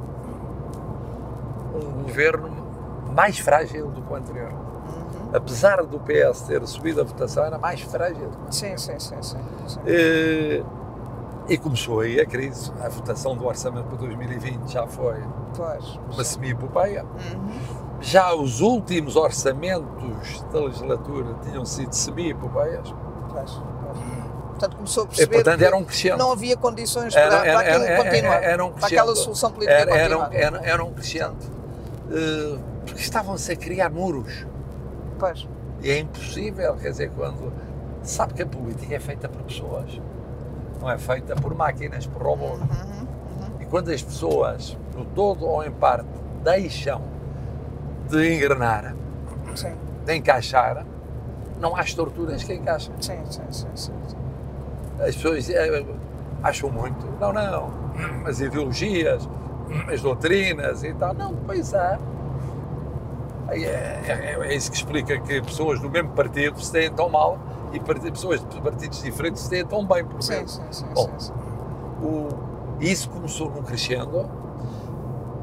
um governo mais frágil do que o anterior. Uhum. Apesar do PS ter subido a votação, era mais frágil. Sim, sim, sim. sim, sim. E, e começou aí a crise. A votação do orçamento para 2020 já foi pois, uma semi-epopeia. Uhum já os últimos orçamentos da legislatura tinham sido semi-epopeias. Portanto, começou a perceber e, portanto, era um crescente. não havia condições para, era, era, para aquilo continuar, era um para aquela solução política era, era, era, era um crescente. Uh, porque estavam-se a criar muros. Pois. E é impossível, quer dizer, quando... Sabe que a política é feita por pessoas, não é feita por máquinas, por robôs. Uhum, uhum. E quando as pessoas, no todo ou em parte, deixam de engrenar, sim. de encaixar, não há estruturas que encaixem. Sim, sim, sim, sim. As pessoas é, acham muito, não, não, as ideologias, as doutrinas e tal, não, pois há. É, é, é, isso que explica que pessoas do mesmo partido se têm tão mal e pessoas de partidos diferentes se têm tão bem, por sim, sim, sim, Bom, sim, sim. O, isso começou num crescendo,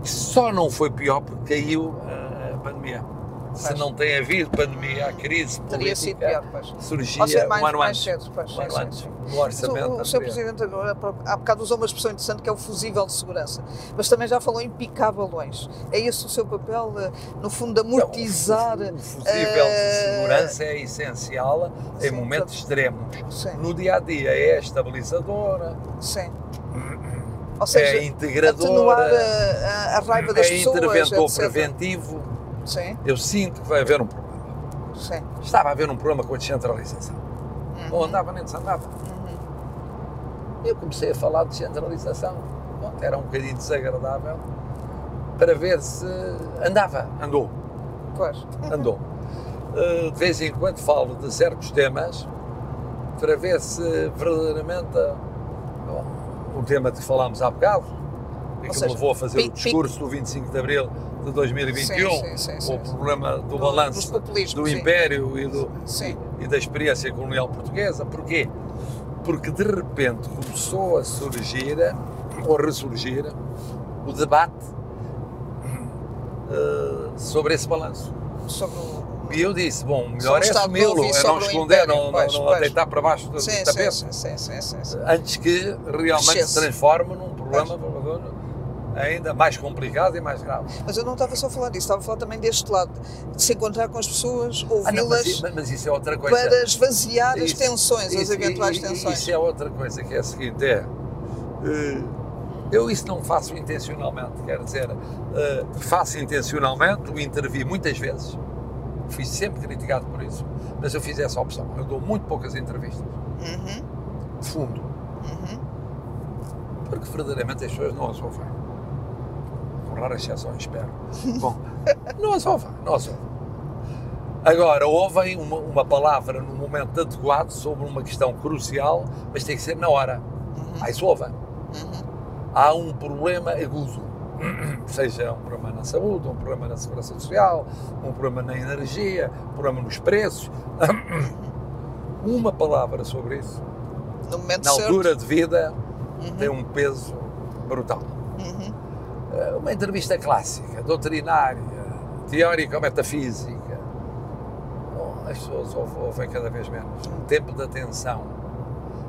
só não foi pior porque caiu pandemia. Se não tem havido pandemia, a crise Teria sido pior, pois. surgia seja, mais, um ano mais antes, cedo, pois, um ano antes, no orçamento. O, o Sr. Presidente agora, há bocado usou uma expressão interessante que é o fusível de segurança, mas também já falou em picar balões. É esse o seu papel, eh, no fundo, de amortizar... Então, o fusível uh, de eh, segurança é essencial sim, em momentos extremos. Sim. No dia-a-dia -dia é estabilizadora. Sim. [CLEARS THROAT] Ou seja, é integradora, a, a, raiva [CLEARS THROAT] das é pessoas, interventor etc. preventivo Sim. Eu sinto que vai haver um problema. Sim. Estava a haver um problema com a descentralização. Uhum. Ou andava nem desandava. Uhum. Eu comecei a falar de descentralização. Bom, era um bocadinho desagradável para ver se andava. Andou. Pois. Andou. [LAUGHS] Eh, de vez em quando falo de certos temas para ver se verdadeiramente bom, o tema que falámos há bocado, e que me levou a fazer o discurso do 25 de Abril de 2021, sim, sim, sim, o problema do, do balanço do Império e, do, e da experiência colonial portuguesa. Porquê? Porque de repente começou a surgir, ou ressurgir, o debate uh, sobre esse balanço. Sobre o... E eu disse, bom, melhor é assumi-lo, é não esconder, não, pois, não, não deitar para baixo do tapete, antes que realmente se transforme num problema ainda mais complicado e mais grave. Mas eu não estava só a falar disso, estava a falar também deste lado, de se encontrar com as pessoas, ouvi-las. Ah, mas, mas, isso é outra coisa. Para esvaziar isso, as tensões, isso, as eventuais isso, tensões. Isso é outra coisa, que é a seguinte: é. Eh, eu isso não faço intencionalmente, quer dizer, eh, faço intencionalmente, o intervi muitas vezes, fui sempre criticado por isso, mas eu fiz essa opção. Eu dou muito poucas entrevistas. Uhum. Fundo. Uhum. Porque verdadeiramente as pessoas não as ouvem raras exceções, espero. [LAUGHS] Bom, não as ouvem, não as ouvem. Agora, ouvem uma, uma, palavra no momento adequado sobre uma questão crucial, mas tem que ser na hora. Uhum. Aí se ouvem. Uhum. Há um problema agudo. [CLEARS THROAT] seja um problema na saúde, um problema na segurança social, um problema na energia, um problema nos preços. Uma palavra sobre isso, na altura de vida, uhum. tem um peso brutal. Uhum. Eh, uma entrevista clássica, doutrinária, teórica, metafísica. Bom, as pessoas ouvem cada vez menos. Um tempo de atenção.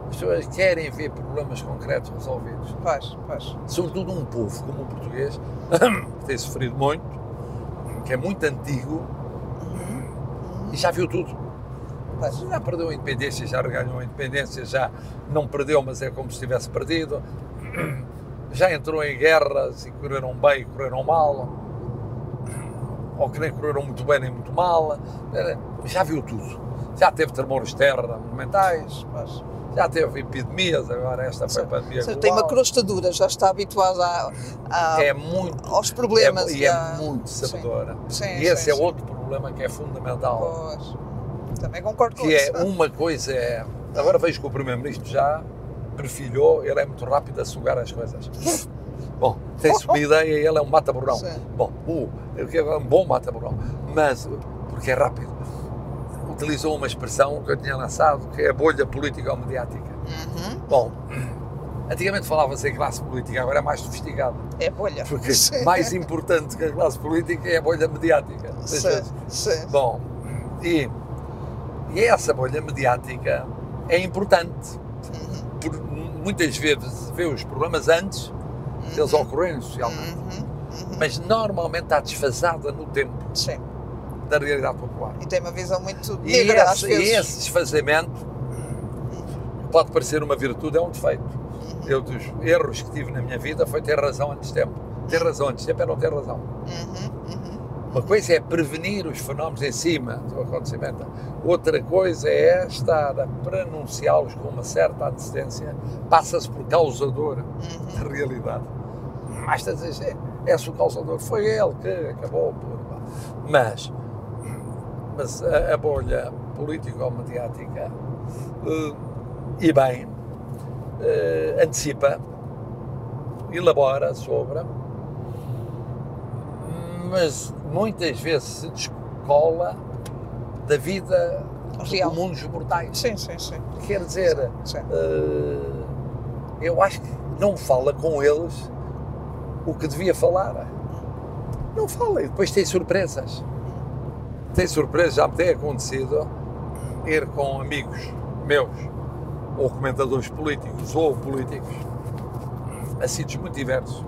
As pessoas querem ver problemas concretos resolvidos. Faz, faz. Sobretudo um povo como o português, [COUGHS] que tem sofrido muito, que é muito antigo uhum. e já viu tudo. Mas já perdeu a independência, já reganhou a independência, já não perdeu, mas é como se tivesse perdido já entrou em guerras e correram bem e correram mal, ou que nem correram muito bem nem muito mal, já viu tudo. Já teve tremores de terra monumentais, mas já teve epidemias, agora esta foi a pandemia global. Tem uma crosta dura, já está habituado a, a é muito, aos problemas. É, e é muito sabedora. Sim, sim, e esse sim, é outro problema que é fundamental. Pois. Também concordo com que isso. Que é uma coisa, é, agora vejo que o Primeiro-Ministro já perfilhou, ele é muito rápido a sugar as coisas. [LAUGHS] Bom, tem-se uma ideia, ele é um mata-borrão. Bom, ele é um bom mata-borrão, mas, porque é rápido. Utilizou uma expressão que eu tinha lançado, que é a bolha política ou mediática. Uhum. Bom, antigamente falava-se em classe política, agora é mais sofisticado. É bolha. Porque mais importante que a classe política é a bolha mediática. Sim, sim. Bom, e, e essa bolha mediática é importante por, muitas vezes vê os problemas antes uhum. deles ocorrerem socialmente. Uhum. Uhum. Mas normalmente está desfasada no tempo Sim. da realidade popular. E tem uma visão muito negra, e esse, E esse desfazamento pode parecer uma virtude, é um defeito. Uhum. Eu, dos erros que tive na minha vida, foi ter razão antes de tempo. Ter razão antes de tempo é não ter razão. Uma coisa é prevenir os fenómenos em cima do acontecimento, outra coisa é estar a pronunciá-los com uma certa antecedência, passa-se por causador uhum. da realidade. Mas estás a dizer, é, é o causador, foi ele que acabou por. Mas, mas a, a bolha político-mediática, uh, e bem, uh, antecipa, elabora sobre mas muitas vezes se descola da vida Real. comuns mortais. Sim, sim, sim. Quer dizer, sim, sim. Uh, eu acho que não fala com eles o que devia falar. Não fala e depois tem surpresas. Tem surpresas, já me tem acontecido ir com amigos meus, ou comentadores políticos, ou políticos, a sítios muito diversos,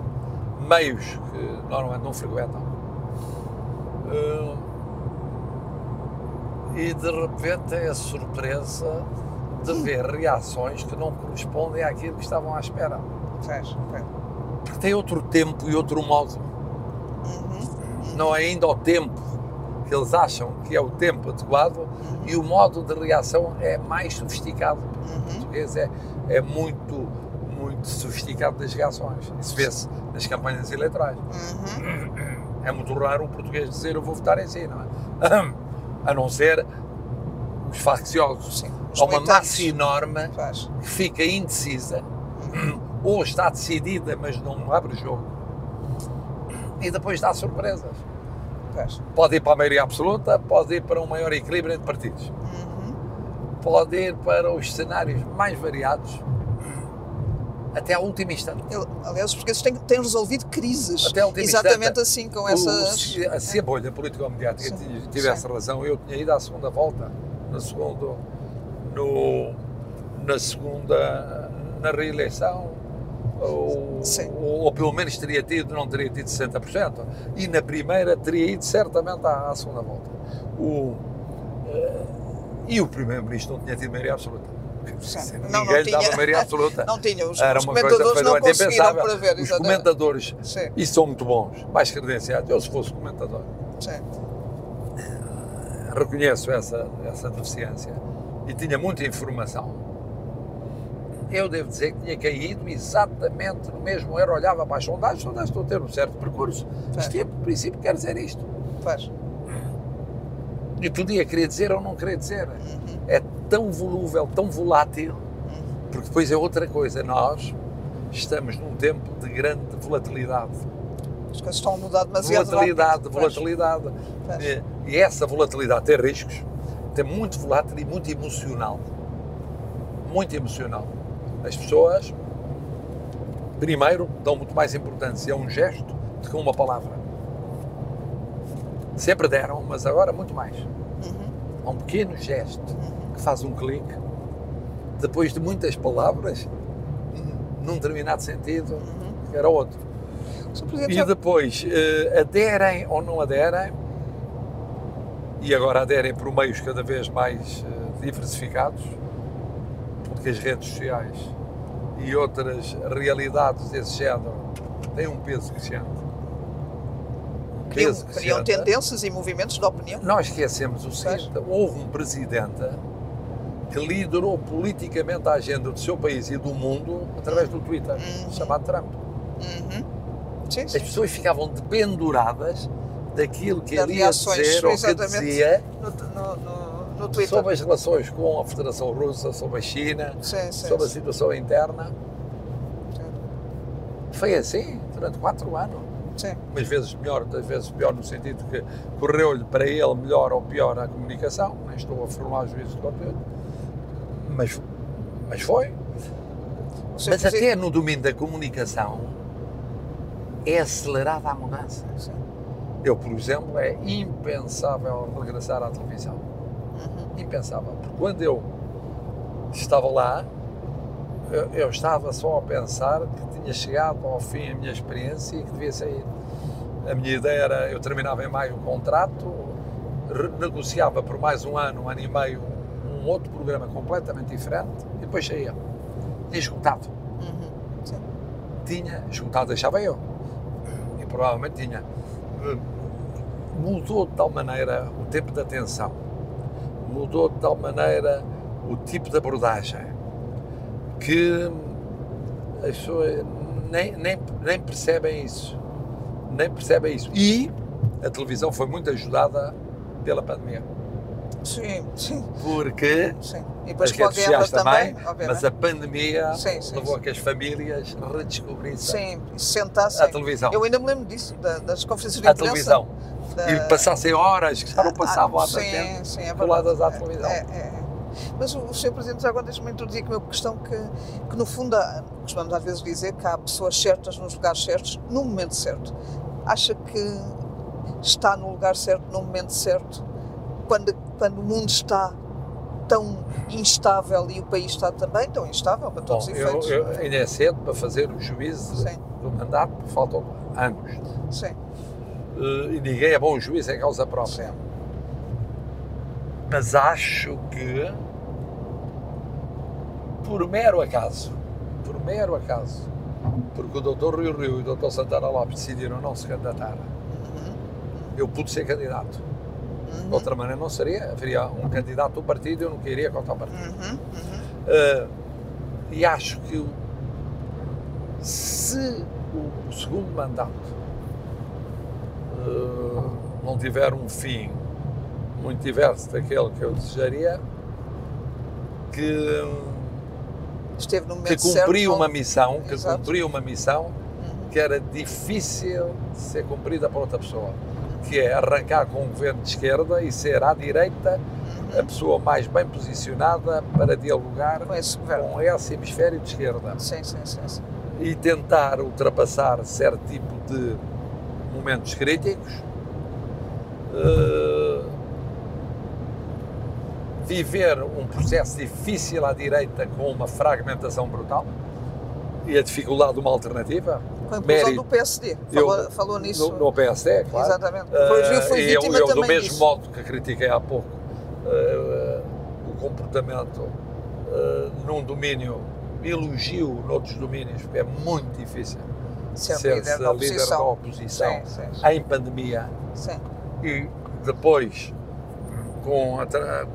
meios que normalmente não frequentam e de repente é a surpresa de ver reações que não correspondem àquilo que estavam à espera. Porque tem outro tempo e outro modo. Uhum. Não é ainda o tempo que eles acham que é o tempo adequado uhum. e o modo de reação é mais sofisticado. Uhum. O português é, é muito, muito sofisticado das reações. Isso vê-se nas campanhas eleitorais. Uhum. É muito raro um português dizer eu vou votar em si, não é? A não ser os facciosos. Sim, os Há uma massa enorme Faz. que fica indecisa ou está decidida, mas não abre o jogo. E depois dá surpresas. Faz. Pode ir para a maioria absoluta, pode ir para um maior equilíbrio entre partidos. Uhum. Pode ir para os cenários mais variados até à última instante. Ele, aliás, os portugueses têm, têm resolvido crises. Até à última Exatamente instante. assim, com essas. Se, se a bolha político-mediática tivesse sim. razão, eu tinha ido à segunda volta, na segunda, no, na segunda, na reeleição, ou, ou, ou, pelo menos teria tido, não teria tido 60%, e na primeira teria ido certamente à, à segunda volta. O, uh, e o Primeiro-Ministro não tinha tido maioria absoluta. Não, Ninguém não tinha, dava maioria absoluta. Não tinha, os, Era os comentadores não conseguiram prever. Os comentadores, Sim. e são muito bons, mais credenciados, eu se fosse comentador. Sim. Reconheço essa, essa deficiência e tinha muita informação. Eu devo dizer que tinha caído exatamente no mesmo erro, olhava para as sondagens, as sondagens estão a ter um certo percurso. Isto, é, por princípio, quer dizer isto. Faz. E podia querer dizer ou não querer dizer. Uhum. É tão volúvel, tão volátil, porque depois é outra coisa. Nós estamos num tempo de grande volatilidade. As coisas estão a mudar demasiado volatilidade. Volatilidade, volatilidade. E, e essa volatilidade tem riscos, tem muito volátil e muito emocional. Muito emocional. As pessoas, primeiro, dão muito mais importância a um gesto do que a uma palavra. Sempre deram, mas agora muito mais. Uhum. A um pequeno gesto uhum. que faz um clique, depois de muitas palavras, num determinado sentido, uhum. era outro. E depois, uh, aderem ou não aderem, e agora aderem por meios cada vez mais uh, diversificados, porque as redes sociais e outras realidades desse género têm um peso crescente. Criam, criam tendências e movimentos de opinião. Nós esquecemos o seguinte: houve um presidente que liderou politicamente a agenda do seu país e do mundo através do Twitter, uhum. chamado Trump. Uhum. Sim, sim. As pessoas ficavam dependuradas daquilo que ele ia dizer ou que dizia no, no, no, no sobre as relações com a Federação Russa, sobre a China, sim, sobre a situação interna. Foi assim durante quatro anos. Sim. Umas vezes melhor, outras vezes pior, no sentido que correu-lhe para ele melhor ou pior a comunicação, nem estou a formar juízo de conteúdo mas, mas foi. Mas até no domínio da comunicação é acelerada a mudança. Sim. Eu, por exemplo, é impensável regressar à televisão. Uhum. Impensável. Porque quando eu estava lá, eu, eu, estava só a pensar que tinha chegado ao fim a minha experiência e que devia sair. A minha ideia era, eu terminava em maio o contrato, negociava por mais um ano, um ano e meio um outro programa completamente diferente e depois saía. Tinha esgotado. Uhum. Tinha esgotado, deixava eu. E provavelmente tinha. Mudou de tal maneira o tempo de atenção, mudou de tal maneira o tipo de abordagem, que as pessoas nem, nem, nem percebem isso. Nem percebem isso. E a televisão foi muito ajudada pela pandemia. Sim, sim. Porque sim. E depois as redes sociais também, também mas a pandemia sim, sim, levou sim. a que as famílias redescobrissem sim, sentassem. a televisão. Eu ainda me lembro disso, das conferências de imprensa. A televisão. Da... E passassem horas que já não passavam ah, há tanto tempo sim, é coladas à televisão. É, é, é. Mas o Sr. Presidente já agora deixa-me introduzir aqui uma questão que, que no fundo, há, costumamos às vezes dizer que há pessoas certas nos lugares certos, no momento certo. Acha que está no lugar certo, no momento certo, quando quando o mundo está tão instável e o país está também tão instável para todos Bom, os efeitos. Eu, eu, ainda é cedo para fazer o juízo do mandato, faltam anos. Sim. Uh, e ninguém é bom juiz em causa própria. Sim. Mas acho que, por mero acaso, por mero acaso, porque o Dr. Rio Rio e o Dr. Santana Lopes decidiram não se candidatar, uhum. eu pude ser candidato Uhum. De outra maneira não seria, haveria um candidato do partido e eu não queria contar o partido. Uhum. Uhum. Uh, e acho que se o segundo mandato uh, não tiver um fim muito diverso daquele que eu desejaria, que, Esteve no que cumpriu certo, uma missão, que Exato. cumpriu uma missão uhum. que era difícil de ser cumprida por outra pessoa que é arrancar com um governo de esquerda e ser à direita a uhum. pessoa mais bem posicionada para dialogar com esse, com esse hemisfério de esquerda. Sim, sim, sim, sim. E tentar ultrapassar certo tipo de momentos críticos. Uh, viver um processo difícil à direita com uma fragmentação brutal e a dificuldade de uma alternativa com a do PSD. Falou, eu, falou nisso. No, no PSD, claro. Exatamente. Foi, foi vítima eu, eu, do mesmo disso. modo que critiquei há pouco uh, o comportamento uh, num domínio, elogio noutros domínios, porque é muito difícil ser, ser líder, da líder da oposição sim, sim. em pandemia. Sim. E depois, com, a,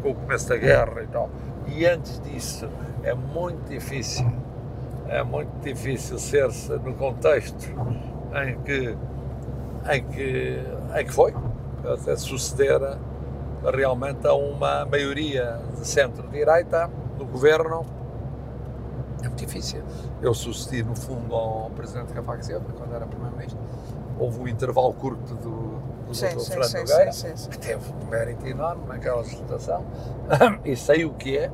com o começo da guerra e tal. E antes disso, é muito difícil é muito difícil ser-se no contexto em que, em que, em que foi, até suceder realmente a uma maioria de centro-direita no governo É muito difícil. Eu sucedi, no fundo, ao Presidente Cavaco Silva, quando era Primeiro-Ministro. Houve um intervalo curto do, do sim, Dr. Fernando Nogueira, que teve um mérito enorme naquela legislação, [COUGHS] e sei o que é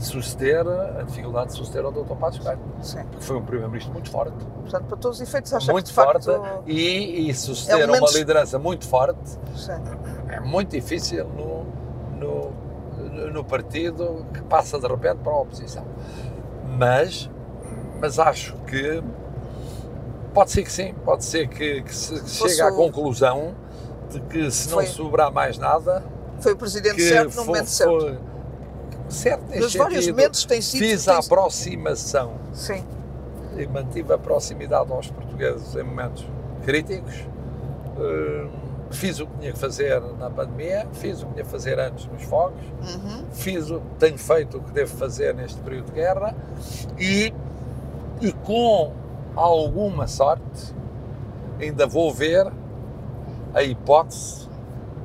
suceder, a dificuldade de suceder ao Dr. Passos Coelho. Porque foi um primeiro-ministro muito forte. Portanto, para todos os efeitos, acha muito que forte facto, e, e suceder é uma liderança muito forte Sim. é muito difícil no, no, no partido que passa de repente para a oposição. Mas, mas acho que pode ser que sim, pode ser que, que se que chegue à conclusão de que se foi. não sobrar mais nada. Foi o presidente certo no momento certo. Foi, certo neste Nos vários momentos tem sido. Fiz a aproximação. Sim. E mantive a proximidade aos portugueses em momentos críticos. Uh, fiz o que tinha que fazer na pandemia, fiz o que tinha que fazer antes nos fogos, uhum. fiz o, tenho feito o que devo fazer neste período de guerra e, e com alguma sorte ainda vou ver a hipótese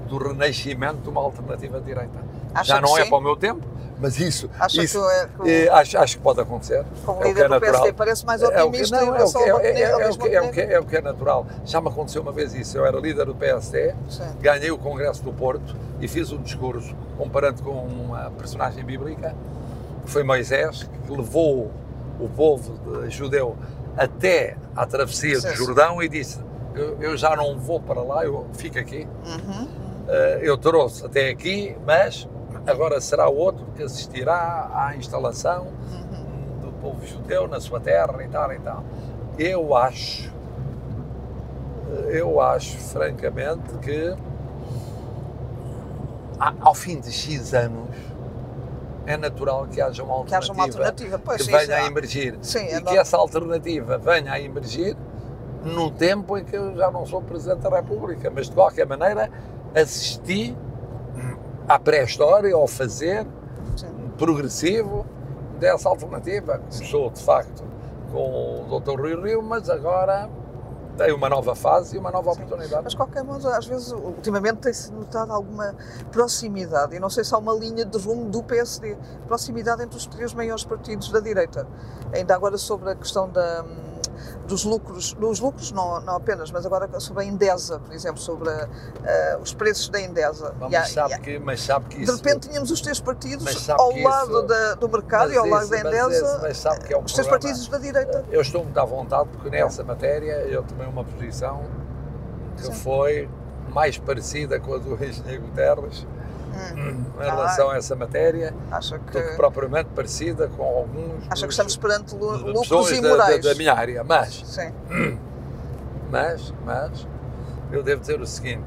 do renascimento de uma alternativa de direita. Acha Já não é sim? para o meu tempo, mas isso, Acha isso que, é, é, acho, acho que pode acontecer. Como é líder é do PSD parece mais otimista o que, o que, o que, é, o que, é o que é natural. Já me aconteceu uma vez isso. Eu era líder do PSD, Sim. ganhei o Congresso do Porto e fiz um discurso comparando com uma personagem bíblica, que foi Moisés, que levou o povo judeu até à travessia do Jordão e disse: eu, eu, já não vou para lá, eu fico aqui. Uhum. Uh, eu trouxe até aqui, mas agora será outro que assistirá à instalação uhum. do povo judeu na sua terra e tal e tal. Eu acho, eu acho francamente que ao fim de X anos é natural que haja uma alternativa que, haja uma alternativa. Pois, que venha a emergir sim, é e que essa alternativa venha a emergir num tempo em que eu já não sou Presidente da República, mas de qualquer maneira assisti à pré-história, ao fazer Sim. progressivo dessa alternativa. Começou, de facto, com o Dr. Rui Rio, mas agora tem uma nova fase e uma nova oportunidade. Mas, de qualquer modo, às vezes, ultimamente tem-se notado alguma proximidade, e não sei se há uma linha de rumo do PSD, proximidade entre os três maiores partidos da direita. Ainda agora sobre a questão da dos lucros, dos lucros não, não apenas, mas agora sobre a Endesa, por exemplo, sobre uh, os preços da Endesa. Bom, mas, sabe que, mas sabe que isso... De repente tínhamos os três partidos ao lado isso... da, do mercado e ao lado da Endesa, mas sabe que é um os três partidos da direita. Eu estou muito à vontade porque nessa matéria eu tomei uma posição que Sim. foi mais parecida com a do engenheiro Guterres, hum. em relação ah, a essa matéria acha que... do que propriamente parecida com alguns. Acha dos, que estamos perante lucros imorais. Da, da, minha área, mas. Sim. [CLEARS THROAT] Mas, mas, eu devo dizer o seguinte: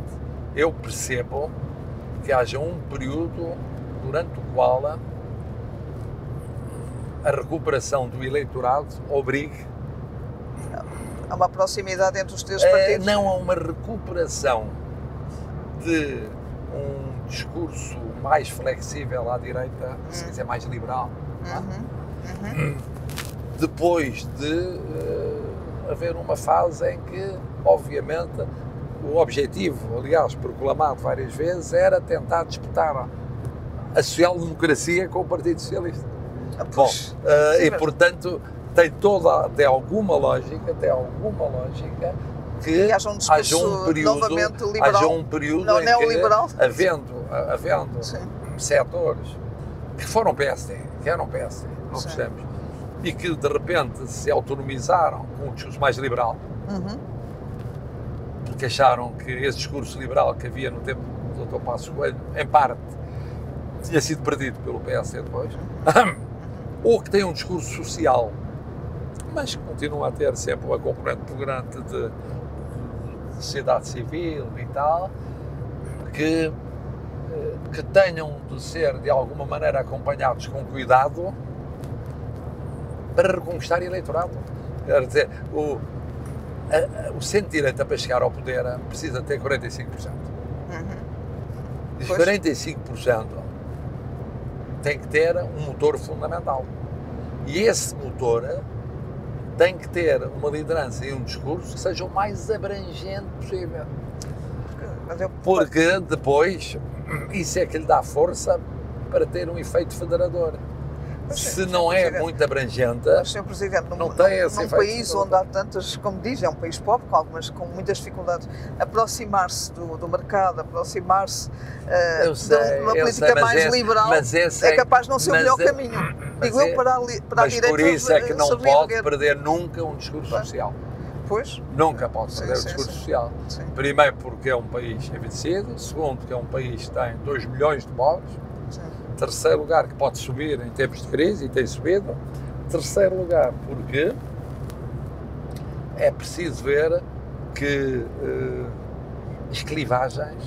eu percebo que haja um período durante o qual a recuperação do eleitorado obrigue a uma proximidade entre os três partidos? Não a uma recuperação de um discurso mais flexível à direita, se quiser mais liberal, é? uhum. Uhum. depois de uh, haver uma fase em que, obviamente, o objetivo, aliás, proclamado várias vezes, era tentar disputar a social-democracia com o Partido Socialista. Ah, Bom, uh, e portanto tem toda, até alguma lógica, até alguma lógica que haja um, haja um período, liberal, haja um período não, em que, havendo, havendo setores que foram PSD, que eram PSD, não percebemos, e que de repente se autonomizaram com um discurso mais liberal, uhum. porque acharam que esse discurso liberal que havia no tempo do Dr. Passos Coelho, em parte, tinha sido perdido pelo PSD depois, uhum. [COUGHS] ou que tem um discurso social, mas que continua a ter sempre uma componente grande de sociedade civil e tal, que, eh, que tenham de ser de alguma maneira acompanhados com cuidado para reconquistar eleitorado. Quer dizer, o, a, o centro-direita para chegar ao poder precisa ter 45%. Uhum. E 45% tem que ter um motor fundamental. E esse motor tem que ter uma liderança e um discurso que seja o mais abrangente possível. Porque depois isso é que lhe dá força para ter um efeito federador. Se não é muito abrangente. Mas, Sr. Presidente, num, não tem num, num país onde há tantas, como diz, é um país pobre, com, algumas, com muitas dificuldades, aproximar-se do, do mercado, aproximar-se uh, de uma política sei, mais esse, liberal, é, é, capaz de não ser o melhor é, caminho. Digo eu para a, para a direita. Por isso é que não pode perder nunca um discurso social. Pois. Nunca pode perder sim, o discurso sim, social. Sim. Primeiro porque é um país envelhecido, segundo porque é um país que tem 2 milhões de pobres, terceiro lugar que pode subir em tempos de crise e tem subido, terceiro lugar porque é preciso ver que uh, as clivagens,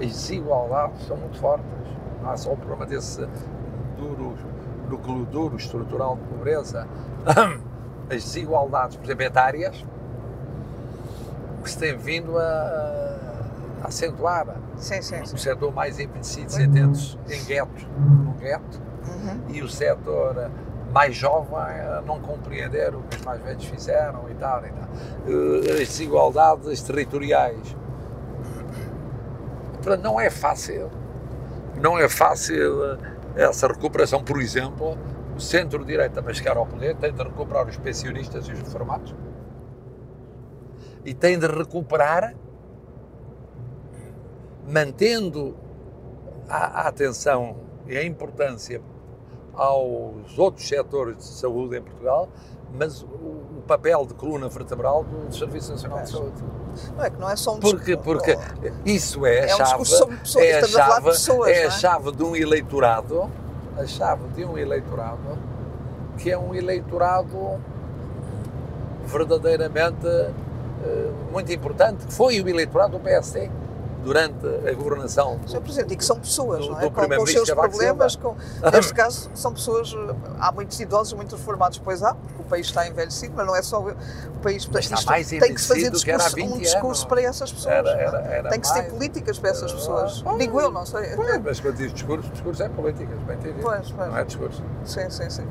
as desigualdades são muito fortes. Não há só o problema desse duro, núcleo duro estrutural de pobreza, [CLEARS THROAT] as desigualdades, por exemplo, etárias, que se tem vindo a, a acentuar. Sim, sim, O setor mais envelhecido sente-se em gueto, no gueto, uhum. e o setor mais jovem a não compreender o que os mais velhos fizeram e tal, e tal. Eh, as desigualdades territoriais. Portanto, não é fácil. Não é fácil eh, essa recuperação, por exemplo, o centro-direita para chegar ao poder tem de recuperar os pensionistas e os reformados e tem de recuperar mantendo a, a atenção e a importância aos outros setores de saúde em Portugal, mas o, o papel de coluna vertebral do Serviço Nacional de Saúde. Não é que não é só um Porque, porque isso é a é chave, um pessoas, é a chave, pessoas, é a é? chave de um eleitorado, a chave de um eleitorado que é um eleitorado verdadeiramente uh, muito importante, que foi o eleitorado do PSD durante a governação do, Sr. Presidente, e que são pessoas, do, não é? com, com os seus problemas, com, [LAUGHS] neste caso são pessoas, há muitos idosos, muitos reformados, pois há, porque o país está envelhecido, mas não é só o país, portanto, isto, mais tem que se fazer discurso, um discurso para essas pessoas, era, era, era tem que se ter políticas para essas pessoas, uh, digo eu, não sei. Pois, mas quando diz discurso, discurso é políticas, bem entendido, pois, pois. não é discurso. Sim, sim, sim.